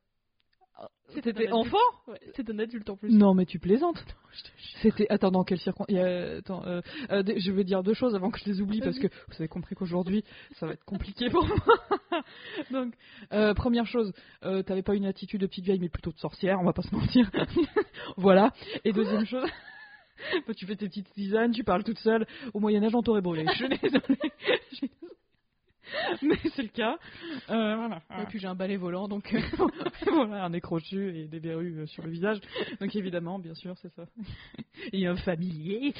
C'était un adulte. enfant? Ouais, c'est un adulte en plus. Non, mais tu plaisantes. C'était. Attends, dans quelles circonstances Attends, euh, euh, je vais dire deux choses avant que je les oublie parce que vous avez compris qu'aujourd'hui ça va être compliqué pour moi. Donc, euh, première chose, t'avais pas une attitude de petite vieille, mais plutôt de sorcière, on va pas se mentir. voilà. Et deuxième chose. bah, tu fais tes petites tisanes, tu parles toute seule. Au Moyen-Âge, on t'aurait brûlé. Je suis désolée. Je suis désolée. Mais c'est le cas. Euh, voilà. Et puis j'ai un balai volant donc. euh, voilà, un nez crochu et des verrues euh, sur le visage. Donc évidemment, bien sûr, c'est ça. Et un familier.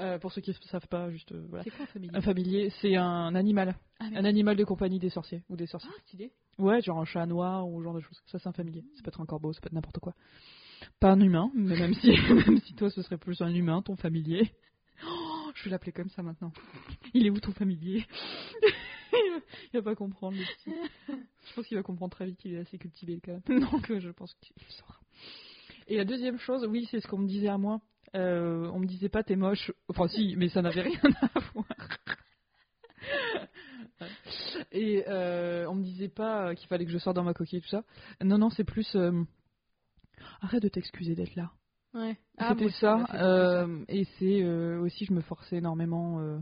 Euh, pour ceux qui ne savent pas, juste euh, voilà. c'est quoi un familier? Un familier, c'est un animal. Ah, Un animal de compagnie des sorciers ou des sorciers. Ah, stylé. Ouais, genre un chat noir ou ce genre de choses. Ça, c'est un familier. Ça peut être un corbeau, ça peut être n'importe quoi. Pas un humain, mais même si, même si toi, ce serait plus un humain, ton familier. Oh, je vais l'appeler comme ça maintenant. Il est où ton familier? Il va pas comprendre le petit. Je pense qu'il va comprendre très vite qu'il est assez cultivé quand même. Donc euh, je pense qu'il saura. Et la deuxième chose, oui, c'est ce qu'on me disait à moi. Euh, on me disait pas t'es moche. Enfin si, mais ça n'avait rien à voir. Et euh, on me disait pas qu'il fallait que je sorte dans ma coquille et tout ça. Non, non, c'est plus. euh, Arrête de t'excuser d'être là. Ouais. Ah, C'était ça. euh, et c'est euh, aussi, je me forçais énormément euh,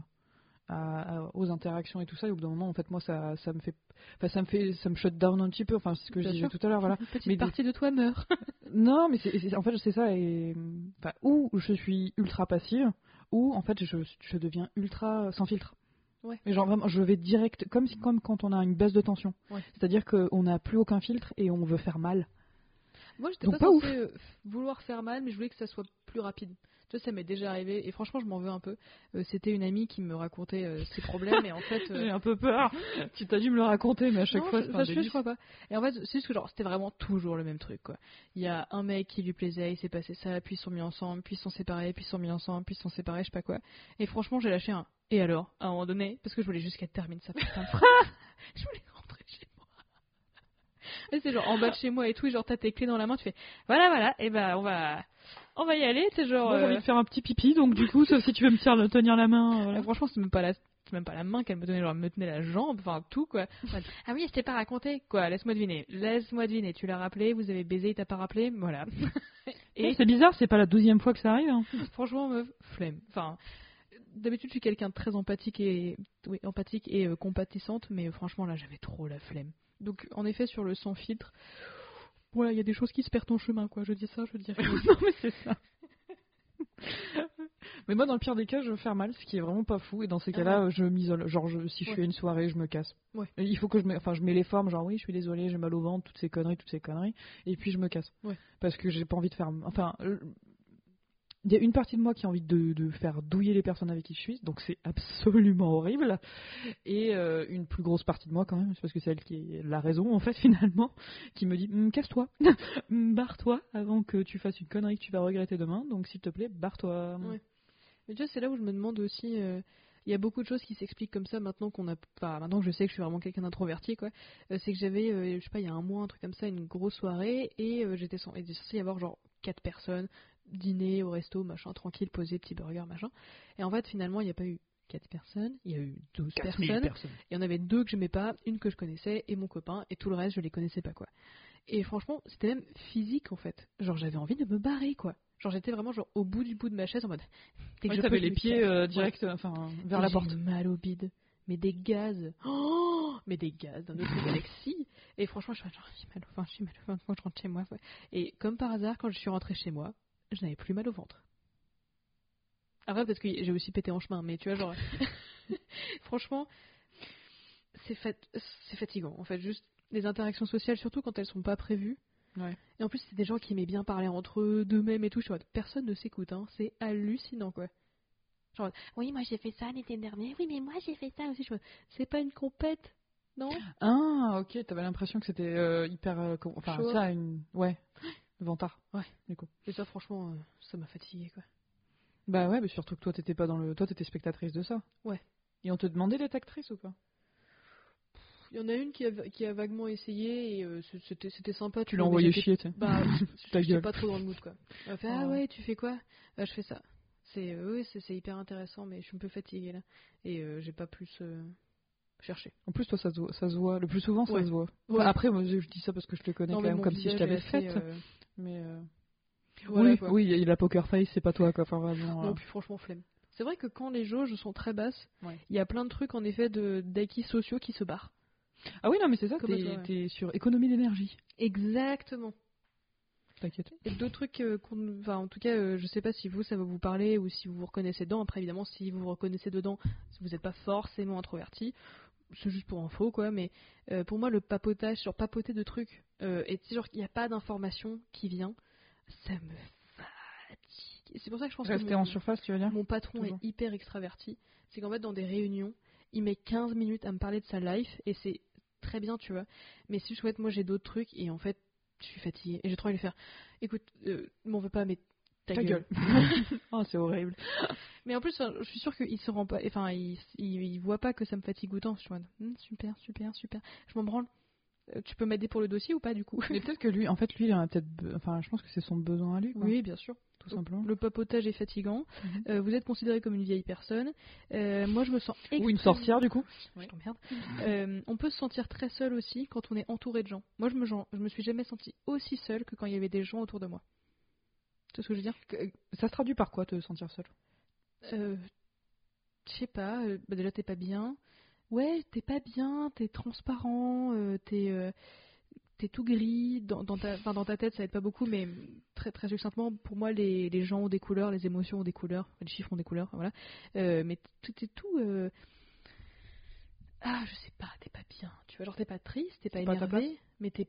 à- à- aux interactions et tout ça. Et au bout d'un moment, en fait, moi, ça, ça me fait, enfin, ça me fait, ça me shut down un petit peu. Enfin, c'est ce que Bien je disais tout à l'heure, voilà. Une petite Mais partie de toi meurt. Non, mais c'est- en fait, c'est ça. Et enfin, ou je suis ultra passive, ou en fait, je, je deviens ultra sans filtre. Ouais. Mais genre vraiment, je vais direct, comme si, comme quand on a une baisse de tension. Ouais. C'est-à-dire qu'on n'a plus aucun filtre et on veut faire mal. Moi, j'étais pas, pas censée euh, vouloir faire mal, mais je voulais que ça soit plus rapide. Tu vois, ça m'est déjà arrivé, et franchement, je m'en veux un peu. Euh, C'était une amie qui me racontait euh, ses problèmes, et en fait. euh, J'ai un peu peur. tu t'as dû me le raconter, mais à chaque non, fois, je, c'est un je, crois pas. Et en fait, c'est juste que genre, c'était vraiment toujours le même truc, quoi. Il y a un mec qui lui plaisait, il s'est passé ça, puis ils sont mis ensemble, puis ils sont séparés, puis ils sont mis ensemble, puis ils sont séparés, je sais pas quoi. Et franchement, j'ai lâché un. Et alors, à un moment donné, parce que je voulais juste qu'elle termine sa putain de phrase. je voulais rentrer chez c'est genre en bas de chez moi et tout, et genre t'as tes clés dans la main, tu fais, voilà, voilà, et ben on va, on va y aller, c'est genre. Moi, j'ai euh, envie de faire un petit pipi, donc du coup, sauf si tu veux me tirer- tenir la main. euh, voilà. euh, franchement, c'est même pas la c'est même pas la main qu'elle me tenait, genre elle me tenait la jambe, enfin tout quoi. ah oui, je t'ai pas raconté. Quoi, laisse-moi deviner. Laisse-moi deviner. Tu l'as rappelé, vous avez baisé, il t'a pas rappelé, voilà. Et Et c'est bizarre, c'est pas la douzième fois que ça arrive. hein. franchement, meuf, flemme. Enfin, d'habitude, je suis quelqu'un de très empathique et oui, empathique et euh, compatissante, mais euh, franchement là, j'avais trop la flemme. Donc, en effet, sur le sans filtre, voilà, il y a des choses qui se perdent en chemin, quoi. Je dis ça, je dis rien. non, mais c'est ça. mais moi, dans le pire des cas, je veux faire mal, ce qui est vraiment pas fou. Et dans ces Ah cas-là, je m'isole. Genre, je- si je Ouais. fais une soirée, je me casse. Ouais. Il faut que je me, enfin, je mets les formes, genre oui, je suis désolée, j'ai mal au ventre, toutes ces conneries, toutes ces conneries. Et puis je me casse. Parce que j'ai pas envie de faire. Enfin, euh, il y a une partie de moi qui a envie de, faire douiller les personnes avec qui je suis, donc c'est absolument horrible. Et euh, une plus grosse partie de moi quand même, parce que c'est elle qui a la raison en fait finalement, qui me dit Hum, casse-toi, Hum, barre-toi avant que tu fasses une connerie que tu vas regretter demain. Donc s'il te plaît, barre-toi. Ouais. Mais tu vois, c'est là où je me demande aussi. euh, Il y a beaucoup de choses qui s'expliquent comme ça maintenant qu'on a. Maintenant que je sais que je suis vraiment quelqu'un d'introverti, quoi. Euh, c'est que j'avais, je sais pas, il y a un mois, un truc comme ça, une grosse soirée et j'étais censé y avoir genre quatre personnes, dîner au resto, machin, tranquille, posé, petit burger, machin. Et en fait, finalement, il n'y a pas eu quatre personnes, il y a eu 12 personnes. personnes. Il y en avait deux que j'aimais pas, une que je connaissais et mon copain, et tout le reste je les connaissais pas quoi. Et franchement, c'était même physique en fait. Genre j'avais envie de me barrer quoi. Genre j'étais vraiment genre au bout du bout de ma chaise en mode. dès que Ouais, je t'avais peux, les je pieds euh, direct, euh, enfin vers Et la porte. mal au bide. Mais des gaz. Oh mais des gaz d'un autre galaxie. Et franchement, je suis genre, j'ai mal au ventre, j'ai mal au ventre quand je rentre chez moi. ouais. Et comme par hasard, quand je suis rentrée chez moi, je n'avais plus mal au ventre. Après, parce que j'ai aussi pété en chemin, mais tu vois, genre. franchement, c'est fat- c'est fatigant. En fait, juste les interactions sociales, surtout quand elles sont pas prévues. Ouais. Et en plus, c'est des gens qui aimaient bien parler entre eux, d'eux-mêmes et tout. Je mode, personne ne s'écoute, hein. C'est hallucinant, quoi. Genre, oui, moi j'ai fait ça l'été dernier. Oui, mais moi j'ai fait ça aussi. C'est pas une compète, non? Ah, ok, t'avais l'impression que c'était euh, hyper. euh, enfin, ça, une. Ouais, vantard. Ouais. du coup. Et ça, franchement, euh, ça m'a fatigué, quoi. Bah ouais, mais surtout que toi, t'étais pas dans le. Toi, t'étais spectatrice de ça. Ouais. Et on te demandait d'être actrice ou pas? Il y en a une qui a, qui a vaguement essayé et euh, c'était c'était sympa. Tu l'as envoyé chier, tu. Bah, Ta j'étais pas trop dans le mood, quoi. Elle fait, ah Ah. ouais, tu fais quoi? Bah, je fais ça. C'est euh, oui, c'est hyper intéressant, mais je suis un peu fatiguée là. Et j'ai pas plus cherché. En plus, toi, ça se voit. Ça se voit. Le plus souvent, ça Ouais. se voit. Ouais. Après, moi, je dis ça parce que je te connais Non, quand même, comme si je t'avais faite. euh, Mais. euh, voilà, oui, quoi. oui, il a poker face, c'est pas toi, quoi. Enfin, vraiment. Non, euh, puis franchement, flemme. C'est vrai que quand les jauges sont très basses, il Ouais. y a plein de trucs en effet d'acquis sociaux qui se barrent. Ah oui, non, mais c'est ça, t'es ouais. sur économie d'énergie. Exactement. T'inquiète. Et deux trucs, euh, qu'on- enfin en tout cas, euh, je sais pas si vous ça va vous parler ou si vous vous reconnaissez dedans. Après évidemment, si vous vous reconnaissez dedans, vous n'êtes pas forcément introverti. C'est juste pour info quoi. Mais euh, pour moi, le papotage sur papoter de trucs euh, et genre qu'il n'y a pas d'information qui vient, ça me fatigue. C'est pour ça que je pense Rester que mon, en surface, tu veux dire? mon patron Toujours. est hyper extraverti. C'est qu'en fait dans des réunions, il met 15 minutes à me parler de sa life et c'est très bien, tu vois. Mais si je souhaite, moi j'ai d'autres trucs et en fait, je suis fatiguée et j'ai trop envie de faire. Écoute, euh, m'en veux pas, mais ta, Ta gueule. gueule. oh, c'est horrible. mais en plus, je suis sûre qu'il se rend pas, enfin, il, il, il voit pas que ça me fatigue autant. Je suis en mode, Hum, super, super, super. Je m'en branle. Euh, Tu peux m'aider pour le dossier ou pas du coup? Mais peut-être que lui, en fait, lui, il en a peut-être. Enfin, je pense que c'est son besoin à lui, quoi. Oui, bien sûr. tout simplement. Le papotage est fatigant. Mhm. Euh, vous êtes considéré comme une vieille personne. Euh, moi, je me sens Ou une sorcière, du coup. Je t'emmerde. Euh, on peut se sentir très seul aussi quand on est entouré de gens. Moi, je me, je me suis jamais senti aussi seule que quand il y avait des gens autour de moi. Vois ce que je veux dire Ça se traduit par quoi, te sentir seul euh, Je sais pas. euh, bah déjà, t'es pas bien. Ouais, t'es pas bien, t'es transparent, euh, t'es euh, t'es tout gris. Dans, dans, ta, dans ta tête, ça aide pas beaucoup, mais très, très succinctement, pour moi, les, les gens ont des couleurs, les émotions ont des couleurs, les chiffres ont des couleurs, voilà. Euh, mais tout est tout. Ah, je sais pas, t'es pas bien. Tu vois, genre, t'es pas triste, t'es pas énervé, mais t'es-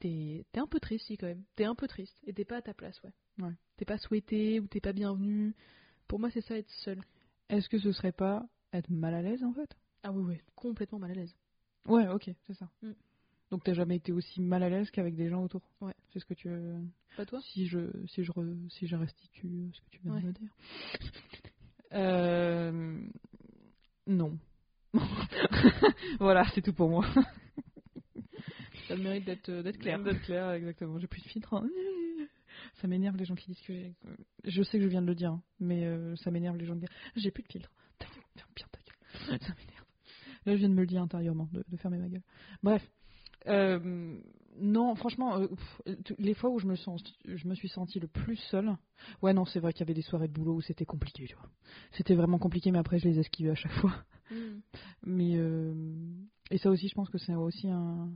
t'es un peu triste, si, quand même. T'es un peu triste, et t'es pas à ta place, ouais. Ouais. T'es pas souhaité, ou t'es pas bienvenu. Pour moi, c'est ça, être seul. Est-ce que ce serait pas être mal à l'aise, en fait? Ah oui, oui, complètement mal à l'aise. Ouais, ok, c'est ça. Mm. Donc t'as jamais été aussi mal à l'aise qu'avec des gens autour? Ouais. C'est ce que tu veux... Pas toi? Si je, si, je re- si je restitue ce que tu viens Ouais. de me dire. Euh... Non. voilà, c'est tout pour moi. Ça mérite d'être euh, d'être clair. D'être clair, exactement. J'ai plus de filtre. hein. Ça m'énerve les gens qui disent que j'ai. Je sais que je viens de le dire, hein, mais euh, ça m'énerve les gens qui disent j'ai plus de filtre. Ferme bien ta gueule. Ça m'énerve. Là, je viens de me le dire intérieurement, de, de fermer ma gueule. Bref. Euh, non, franchement, euh, pff, les fois où je me, sens, je me suis sentie le plus seule, ouais, non, c'est vrai qu'il y avait des soirées de boulot où c'était compliqué, tu vois. C'était vraiment compliqué, mais après, je les esquivais à chaque fois. Mm. Mais euh, et ça aussi, je pense que c'est aussi un.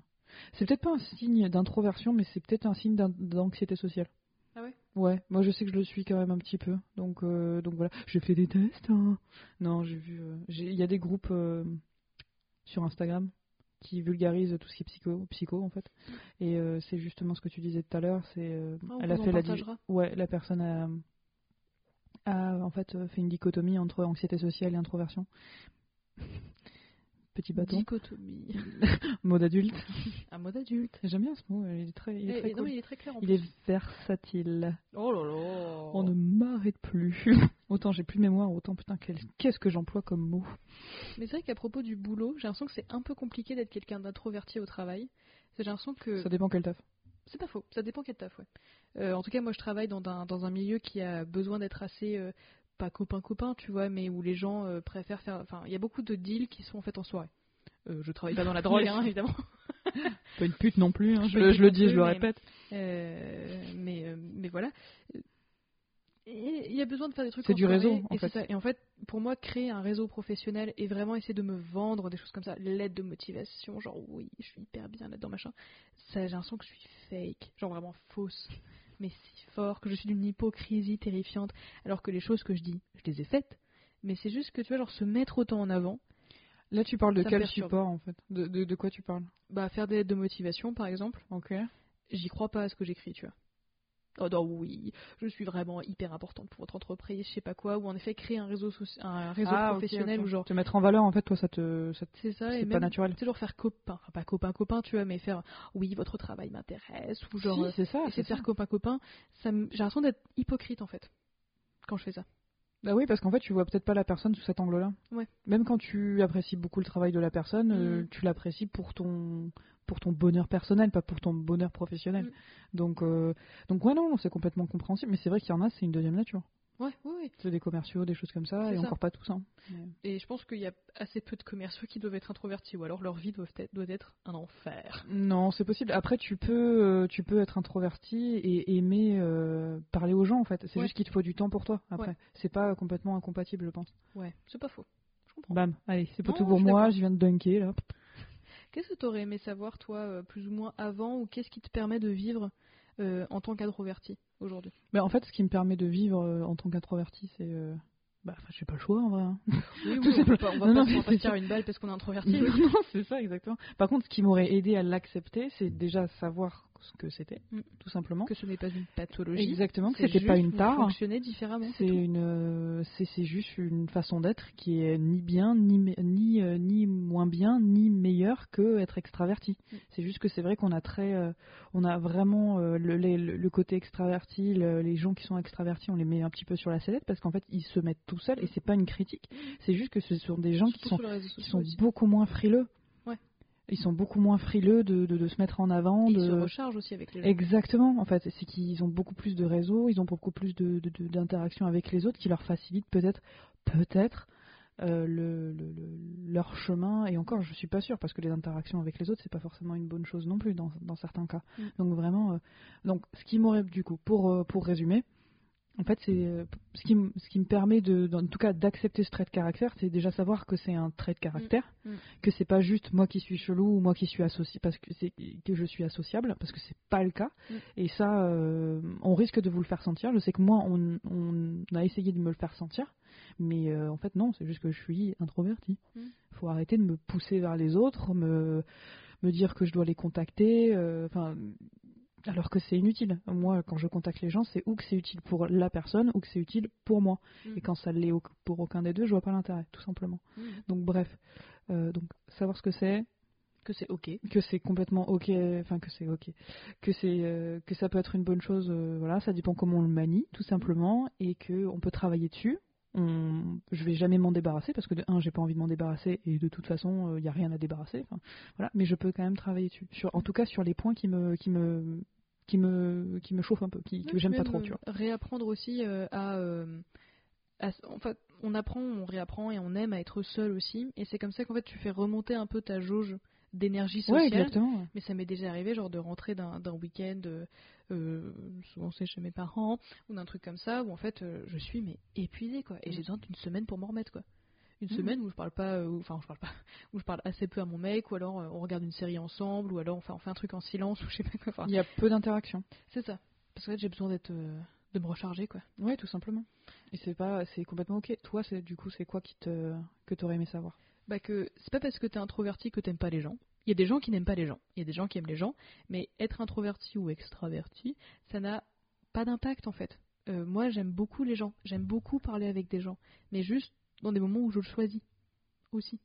C'est peut-être pas un signe d'introversion, mais c'est peut-être un signe d'an- d'anxiété sociale. Ah ouais? Ouais, moi je sais que je le suis quand même un petit peu. Donc euh, donc voilà, j'ai fait des tests. hein. Non, j'ai vu. euh, Il y a des groupes euh, sur Instagram qui vulgarisent tout ce qui est psycho, psycho en fait. Et euh, c'est justement ce que tu disais tout à l'heure. C'est Ah, elle a fait la. Ouais, la personne a, a en fait fait une dichotomie entre anxiété sociale et introversion. Petit bâton. Dichotomie. mot d'adulte. Un mot d'adulte. J'aime bien ce mot, il est très, il est Eh, très non, cool. il est très clair en Il plus. est versatile. Oh là là. On ne m'arrête plus. autant j'ai plus de mémoire, autant putain, qu'est-ce que j'emploie comme mot Mais c'est vrai qu'à propos du boulot, j'ai l'impression que c'est un peu compliqué d'être quelqu'un d'introverti au travail. J'ai l'impression que Ça dépend quel taf. c'est pas faux, ça dépend quel taf, ouais. Euh, en tout cas, moi je travaille dans un, dans un milieu qui a besoin d'être assez, euh, pas copain-copain, tu vois, mais où les gens euh, préfèrent faire. Enfin, il y a beaucoup de deals qui sont faits en soirée. Euh, je travaille pas dans la drogue, hein, évidemment. Pas une pute non plus, hein, je, le dis, je le mais- répète. Euh, mais, euh, mais voilà. Il y a besoin de faire des trucs C'est en du soirée, réseau, en et fait. ça. Et en fait, pour moi, créer un réseau professionnel et vraiment essayer de me vendre des choses comme ça, l'aide de motivation, genre oui, je suis hyper bien là-dedans, machin, ça, j'ai l'impression que je suis fake, genre vraiment fausse, mais si fort, que je suis d'une hypocrisie terrifiante, alors que les choses que je dis, je les ai faites, mais c'est juste que tu vois, genre se mettre autant en avant, Là, tu parles de quel perturbe. support en fait? De, de, de quoi tu parles? Bah faire des lettres de motivation par exemple, Ok. j'y crois pas à ce que j'écris, tu vois. Oh non, oui, je suis vraiment hyper importante pour votre entreprise, je sais pas quoi, ou en effet créer un réseau, soci- un réseau Ah, professionnel ou genre Te mettre en valeur, en fait, toi, ça te. ça te- c'est ça et C'est pas même naturel. toujours faire copain, enfin pas copain copain, tu vois, mais faire oui votre travail m'intéresse ou genre Si, euh, c'est ça. essayer de faire copain copain, ça j'ai l'impression d'être hypocrite en fait quand je fais ça. Bah oui, parce qu'en fait, tu vois peut-être pas la personne sous cet angle-là. Ouais. Même quand tu apprécies beaucoup le travail de la personne, euh, Mhm. tu l'apprécies pour ton pour ton bonheur personnel, pas pour ton bonheur professionnel. Mhm. Donc euh, donc ouais non, c'est complètement compréhensible. Mais c'est vrai qu'il y en a, c'est une deuxième nature. Ouais, oui, oui. C'est des commerciaux, des choses comme ça, et ça. encore pas tous. Hein. Et je pense qu'il y a assez peu de commerciaux qui doivent être introvertis ou alors leur vie doit être, doit être un enfer. Non, c'est possible. Après, tu peux, euh, tu peux être introverti et aimer euh, parler aux gens, en fait. C'est Ouais. juste qu'il te faut du temps pour toi. Après, Ouais. c'est pas complètement incompatible, je pense. Ouais, c'est pas faux. Je comprends. Bam, allez, c'est pas tout pour moi. Je viens de dunker là. Qu'est-ce que t'aurais aimé savoir toi euh, plus ou moins avant ou qu'est-ce qui te permet de vivre euh, en tant qu'introverti aujourd'hui? Mais en fait, ce qui me permet de vivre euh, en tant qu'introverti, c'est, euh, bah, enfin, j'ai pas le choix en vrai. hein. Oui, oui, on va pas, on va Non, pas, non, se- on va mais pas c'est se tirer sûr. une balle parce qu'on est introverti. non, c'est ça exactement. Par contre, ce qui m'aurait aidé à l'accepter, c'est déjà savoir ce que c'était, Mm. tout simplement. que ce n'est pas une pathologie. Exactement, que c'était pas une tare. Fonctionner différemment. C'est une, euh, c'est juste une façon d'être qui est ni bien, ni ni euh, ni moins bien, ni meilleure que être extraverti. Mm. C'est juste que c'est vrai qu'on a très, euh, on a vraiment euh, le, les- le- le côté extraverti, le- les gens qui sont extravertis, on les met un petit peu sur la sellette parce qu'en fait ils se mettent tout seuls et c'est pas une critique. C'est juste que ce sont des gens qui sont qui aussi. beaucoup moins frileux. Ils sont beaucoup moins frileux de, de, de se mettre en avant. Et de... Ils se rechargent aussi avec les gens. Exactement, en fait, c'est qu'ils ont beaucoup plus de réseaux, ils ont beaucoup plus de- d'interactions avec les autres qui leur facilitent peut-être, peut-être euh, le, le- le- leur chemin. Et encore, je suis pas sûre parce que les interactions avec les autres, c'est pas forcément une bonne chose non plus dans, dans certains cas. Mm. Donc vraiment, euh, donc ce qui m'aurait du coup, pour euh, pour résumer. En fait, c'est euh, ce qui, ce qui me permet de, en tout cas, d'accepter ce trait de caractère, c'est déjà savoir que c'est un trait de caractère, Mm. Mm. que c'est pas juste moi qui suis chelou ou moi qui suis associé parce que c'est que je suis associable, parce que c'est pas le cas. Mm. Et ça, euh, on risque de vous le faire sentir. Je sais que moi, on, on a essayé de me le faire sentir, mais euh, en fait non, c'est juste que je suis introverti. Mm. Faut arrêter de me pousser vers les autres, me me dire que je dois les contacter. euh, Enfin. Alors que c'est inutile. Moi, quand je contacte les gens, c'est ou que c'est utile pour la personne ou que c'est utile pour moi. Mm. Et quand ça l'est au- pour aucun des deux, je vois pas l'intérêt, tout simplement. Mm. Donc bref, Euh, donc savoir ce que c'est, Que c'est ok. que c'est complètement ok, enfin que c'est ok, que c'est euh, que ça peut être une bonne chose, euh, voilà, ça dépend comment on le manie, tout simplement, et que on peut travailler dessus. On, je vais jamais m'en débarrasser parce que de un, j'ai pas envie de m'en débarrasser et de toute façon, il y a rien à débarrasser. enfin, voilà, mais je peux quand même travailler dessus. Sur, en tout cas, sur les points qui me qui me qui me qui me chauffent un peu, qui, que Ouais, j'aime pas trop, tu vois. Réapprendre aussi euh, à, euh, à En fait, on apprend, on réapprend et on aime à être seul aussi. Et c'est comme ça qu'en fait, tu fais remonter un peu ta jauge d'énergie Ouais, sociale. exactement. ouais. mais ça m'est déjà arrivé, genre de rentrer d'un d'un week-end, euh, euh, souvent c'est chez mes parents, ou d'un truc comme ça, où en fait euh, je suis mais épuisée quoi, et j'ai besoin d'une semaine pour m'en remettre quoi. Une Mhm. semaine où je parle pas, euh, enfin je parle pas, où je parle assez peu à mon mec, ou alors euh, on regarde une série ensemble, ou alors enfin on fait un truc en silence, ou je sais pas quoi. Enfin, Il y a peu d'interaction. c'est ça. Parce fait j'ai besoin d'être, euh, de me recharger quoi. Ouais, tout simplement. Et c'est pas, c'est complètement ok. Toi, c'est du coup, c'est quoi qui te, que t'aurais aimé savoir? Bah que c'est pas parce que t'es introverti que t'aimes pas les gens. Il y a des gens qui n'aiment pas les gens, il y a des gens qui aiment les gens, mais être introverti ou extraverti, ça n'a pas d'impact en fait. Euh, moi, j'aime beaucoup les gens. J'aime beaucoup parler avec des gens. Mais juste dans des moments où je le choisis aussi.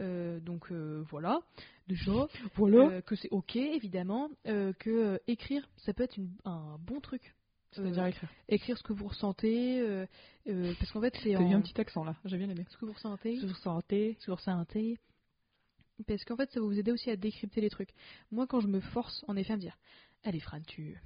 Euh, donc euh, voilà, déjà, Voilà. euh, que c'est ok évidemment, que écrire, ça peut être une- un bon truc. C'est-à-dire écrire. écrire ce que vous ressentez, parce qu'en fait c'est T'as eu en... un petit accent là, j'ai bien aimé. ce que vous ressentez, Sur santé. sur ça un thé. Parce qu'en fait, ça va vous aider aussi à décrypter les trucs. Moi, quand je me force, en effet, à me dire Allez, Fran, tu,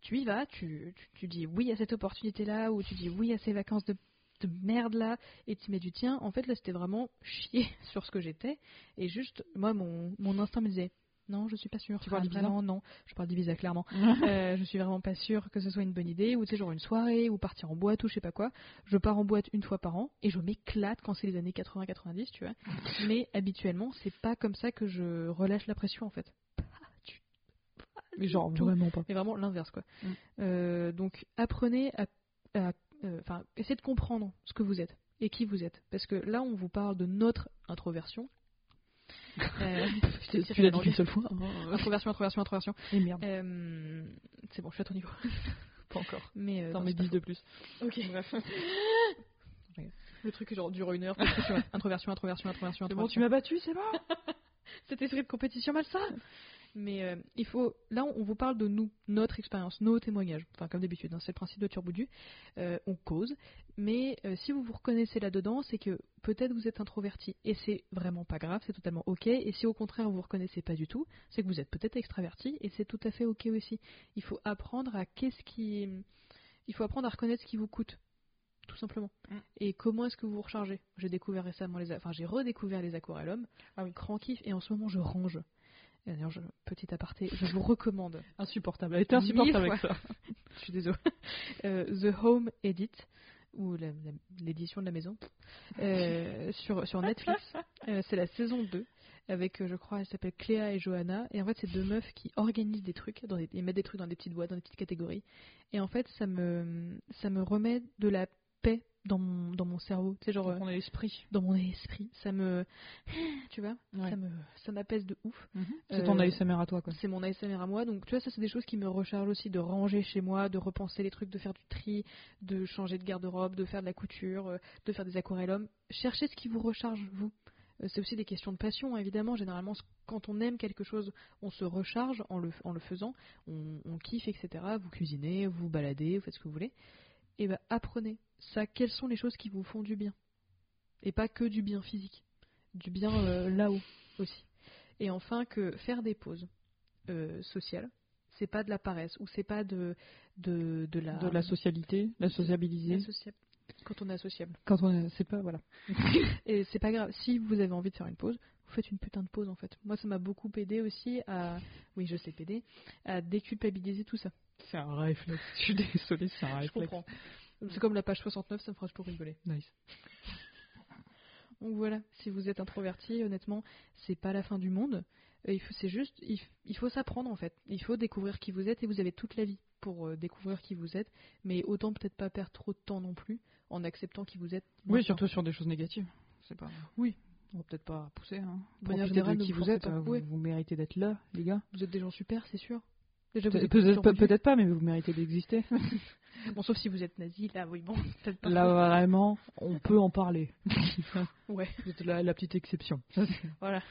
tu y vas, tu, tu, tu dis oui à cette opportunité-là, ou tu dis oui à ces vacances de, de merde-là, et tu mets du tien. En fait, là, c'était vraiment chier sur ce que j'étais. Et juste, moi, mon, mon instinct me disait Non, je suis pas sûre. Tu parles Fran, d'Ibiza vraiment, non. Je parle d'Ibiza, clairement. Euh, je suis vraiment pas sûre que ce soit une bonne idée, ou tu sais, genre une soirée, ou partir en boîte, ou je sais pas quoi. Je pars en boîte une fois par an, et je m'éclate quand c'est les années 80-90, tu vois. Mais habituellement, c'est pas comme ça que je relâche la pression, en fait. Pas du Mais genre vraiment pas. Mais vraiment l'inverse, quoi. Mm. Euh, donc, apprenez à. à- euh, Enfin, essayez de comprendre ce que vous êtes et qui vous êtes. Parce que là, on vous parle de notre introversion. Euh, Tu l'as dit langue. seule fois. Introversion, introversion, introversion. Et merde. Euh, c'est bon, je suis à ton niveau. Pas encore. Mais euh, T'en non, mets c'est pas 10 de plus. Ok. Bref. Le truc genre dure une heure. introversion, introversion, introversion, C'est bon, tu introversion. m'as battu, c'est bon Cet esprit de compétition malsain. Mais euh, il faut. Là, on vous parle de nous, notre expérience, nos témoignages. Enfin, comme d'habitude, hein, c'est le principe de Turboudu. Euh, on cause. Mais euh, si vous vous reconnaissez là-dedans, c'est que peut-être vous êtes introverti. Et c'est vraiment pas grave, c'est totalement ok. Et si au contraire vous vous reconnaissez pas du tout, c'est que vous êtes peut-être extraverti. Et c'est tout à fait ok aussi. Il faut apprendre à qu'est-ce qui. Il faut apprendre à reconnaître ce qui vous coûte. Tout simplement. Mm. Et comment est-ce que vous vous rechargez? J'ai découvert récemment les. Enfin, j'ai redécouvert les aquarellums. Ah oui. Grand kiff. Et en ce moment, je range. Et D'ailleurs, je- petit aparté, je vous recommande Insupportable. Elle était insupportable avec ça. je suis désolée. Euh, The Home Edit, ou l'édition de la maison, euh, sur, sur Netflix. Euh, c'est la saison 2, avec, je crois, elle s'appelle Cléa et Johanna. Et en fait, c'est deux meufs qui organisent des trucs, dans des, ils mettent des trucs dans des petites boîtes, dans des petites catégories. Et en fait, ça me, ça me remet de la paix dans mon, dans mon cerveau. Tu sais, genre, euh, On a l'esprit. dans mon esprit. Ça me. Tu vois Ouais. Ça me ça m'apaise de ouf. C'est ton Euh, ASMR à toi, quoi. c'est mon ASMR à moi, donc tu vois, ça c'est des choses qui me rechargent aussi de ranger chez moi, de repenser les trucs, de faire du tri, de changer de garde-robe, de faire de la couture, euh, de faire des aquarellums. Cherchez ce qui vous recharge, vous. Euh, C'est aussi des questions de passion, évidemment. Généralement, quand on aime quelque chose, on se recharge en le, en le faisant, on, on kiffe, etc. Vous cuisinez, vous vous baladez, vous faites ce que vous voulez. Et ben apprenez ça. Quelles sont les choses qui vous font du bien Et pas que du bien physique, du bien euh, là-haut aussi. Et enfin, que faire des pauses euh, sociales, c'est pas de la paresse ou c'est pas de, de, de la. De la socialité, la sociabiliser. Quand on est associable. Quand on est. C'est pas. Voilà. Et c'est pas grave. Si vous avez envie de faire une pause, vous faites une putain de pause en fait. Moi, ça m'a beaucoup aidé aussi à. Oui, je sais t'aider. À déculpabiliser tout ça. C'est un réflexe. Je suis désolée, c'est un Je réflexe. comprends. C'est comme la page 69, ça me fera toujours rigoler. Nice. Donc voilà, si vous êtes introverti, honnêtement, c'est pas la fin du monde. Il faut- C'est juste, il, faut s'apprendre en fait. Il faut découvrir qui vous êtes et vous avez toute la vie pour euh, découvrir qui vous êtes. Mais autant peut-être pas perdre trop de temps non plus en acceptant qui vous êtes. Oui, surtout sur des choses négatives. C'est pas. Oui. On va peut-être pas pousser. Hein. De manière générale, de qui vous êtes. euh, Vous, Ouais. vous méritez d'être là, les gars. Vous êtes des gens super, c'est sûr. Peut-être pas, mais vous méritez d'exister. Bon, sauf si vous êtes nazi, là, oui, bon, pas. Là, vraiment, on peut en parler. Ouais. Vous êtes la, la petite exception. Voilà.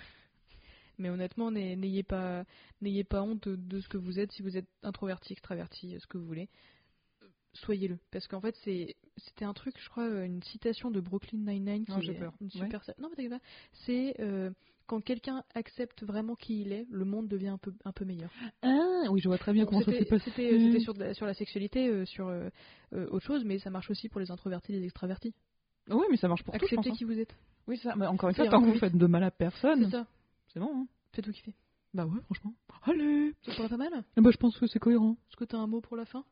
Mais honnêtement, n'ay- n'ayez pas, n'ayez pas honte de, ce que vous êtes. Si vous êtes introverti, extraverti, ce que vous voulez, soyez-le. Parce qu'en fait, c'est, c'était un truc, je crois, euh, une citation de Brooklyn Nine-Nine qui Non, j'ai est peur. une super. Non, mais t'inquiète pas. C'est euh, quand quelqu'un accepte vraiment qui il est, le monde devient un peu, un peu meilleur. Ah, oui, je vois très bien comment ça c'était, s'est passé. c'était, euh, sur, la, sur la sexualité, euh, sur euh, autre chose, mais ça marche aussi pour les introvertis et les extravertis. Oui, mais ça marche pour tout, je Acceptez pense. hein. qui vous êtes. Oui, ça. Mais encore une fois, C'est tant que vous faites de mal à C'est personne, ça. c'est bon. Hein. Faites-vous kiffer. Bah ouais, franchement. Allez. Ça pourrait pas mal Ah Bah, je pense que c'est cohérent. Est-ce que t'as un mot pour la fin?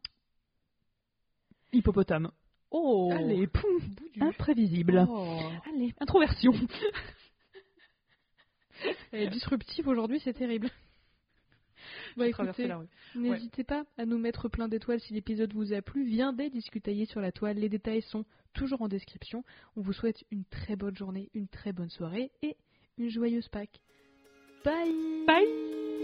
Hippopotame. Oh Allez, poum. Imprévisible. Oh. Allez, introversion. Elle est disruptive aujourd'hui, c'est terrible. Bah écoutez, n'hésitez pas à nous mettre plein d'étoiles si l'épisode vous a plu. Viendez discutailler sur la toile. Les détails sont toujours en description. On vous souhaite une très bonne journée, une très bonne soirée et une joyeuse Pâques. Bye Bye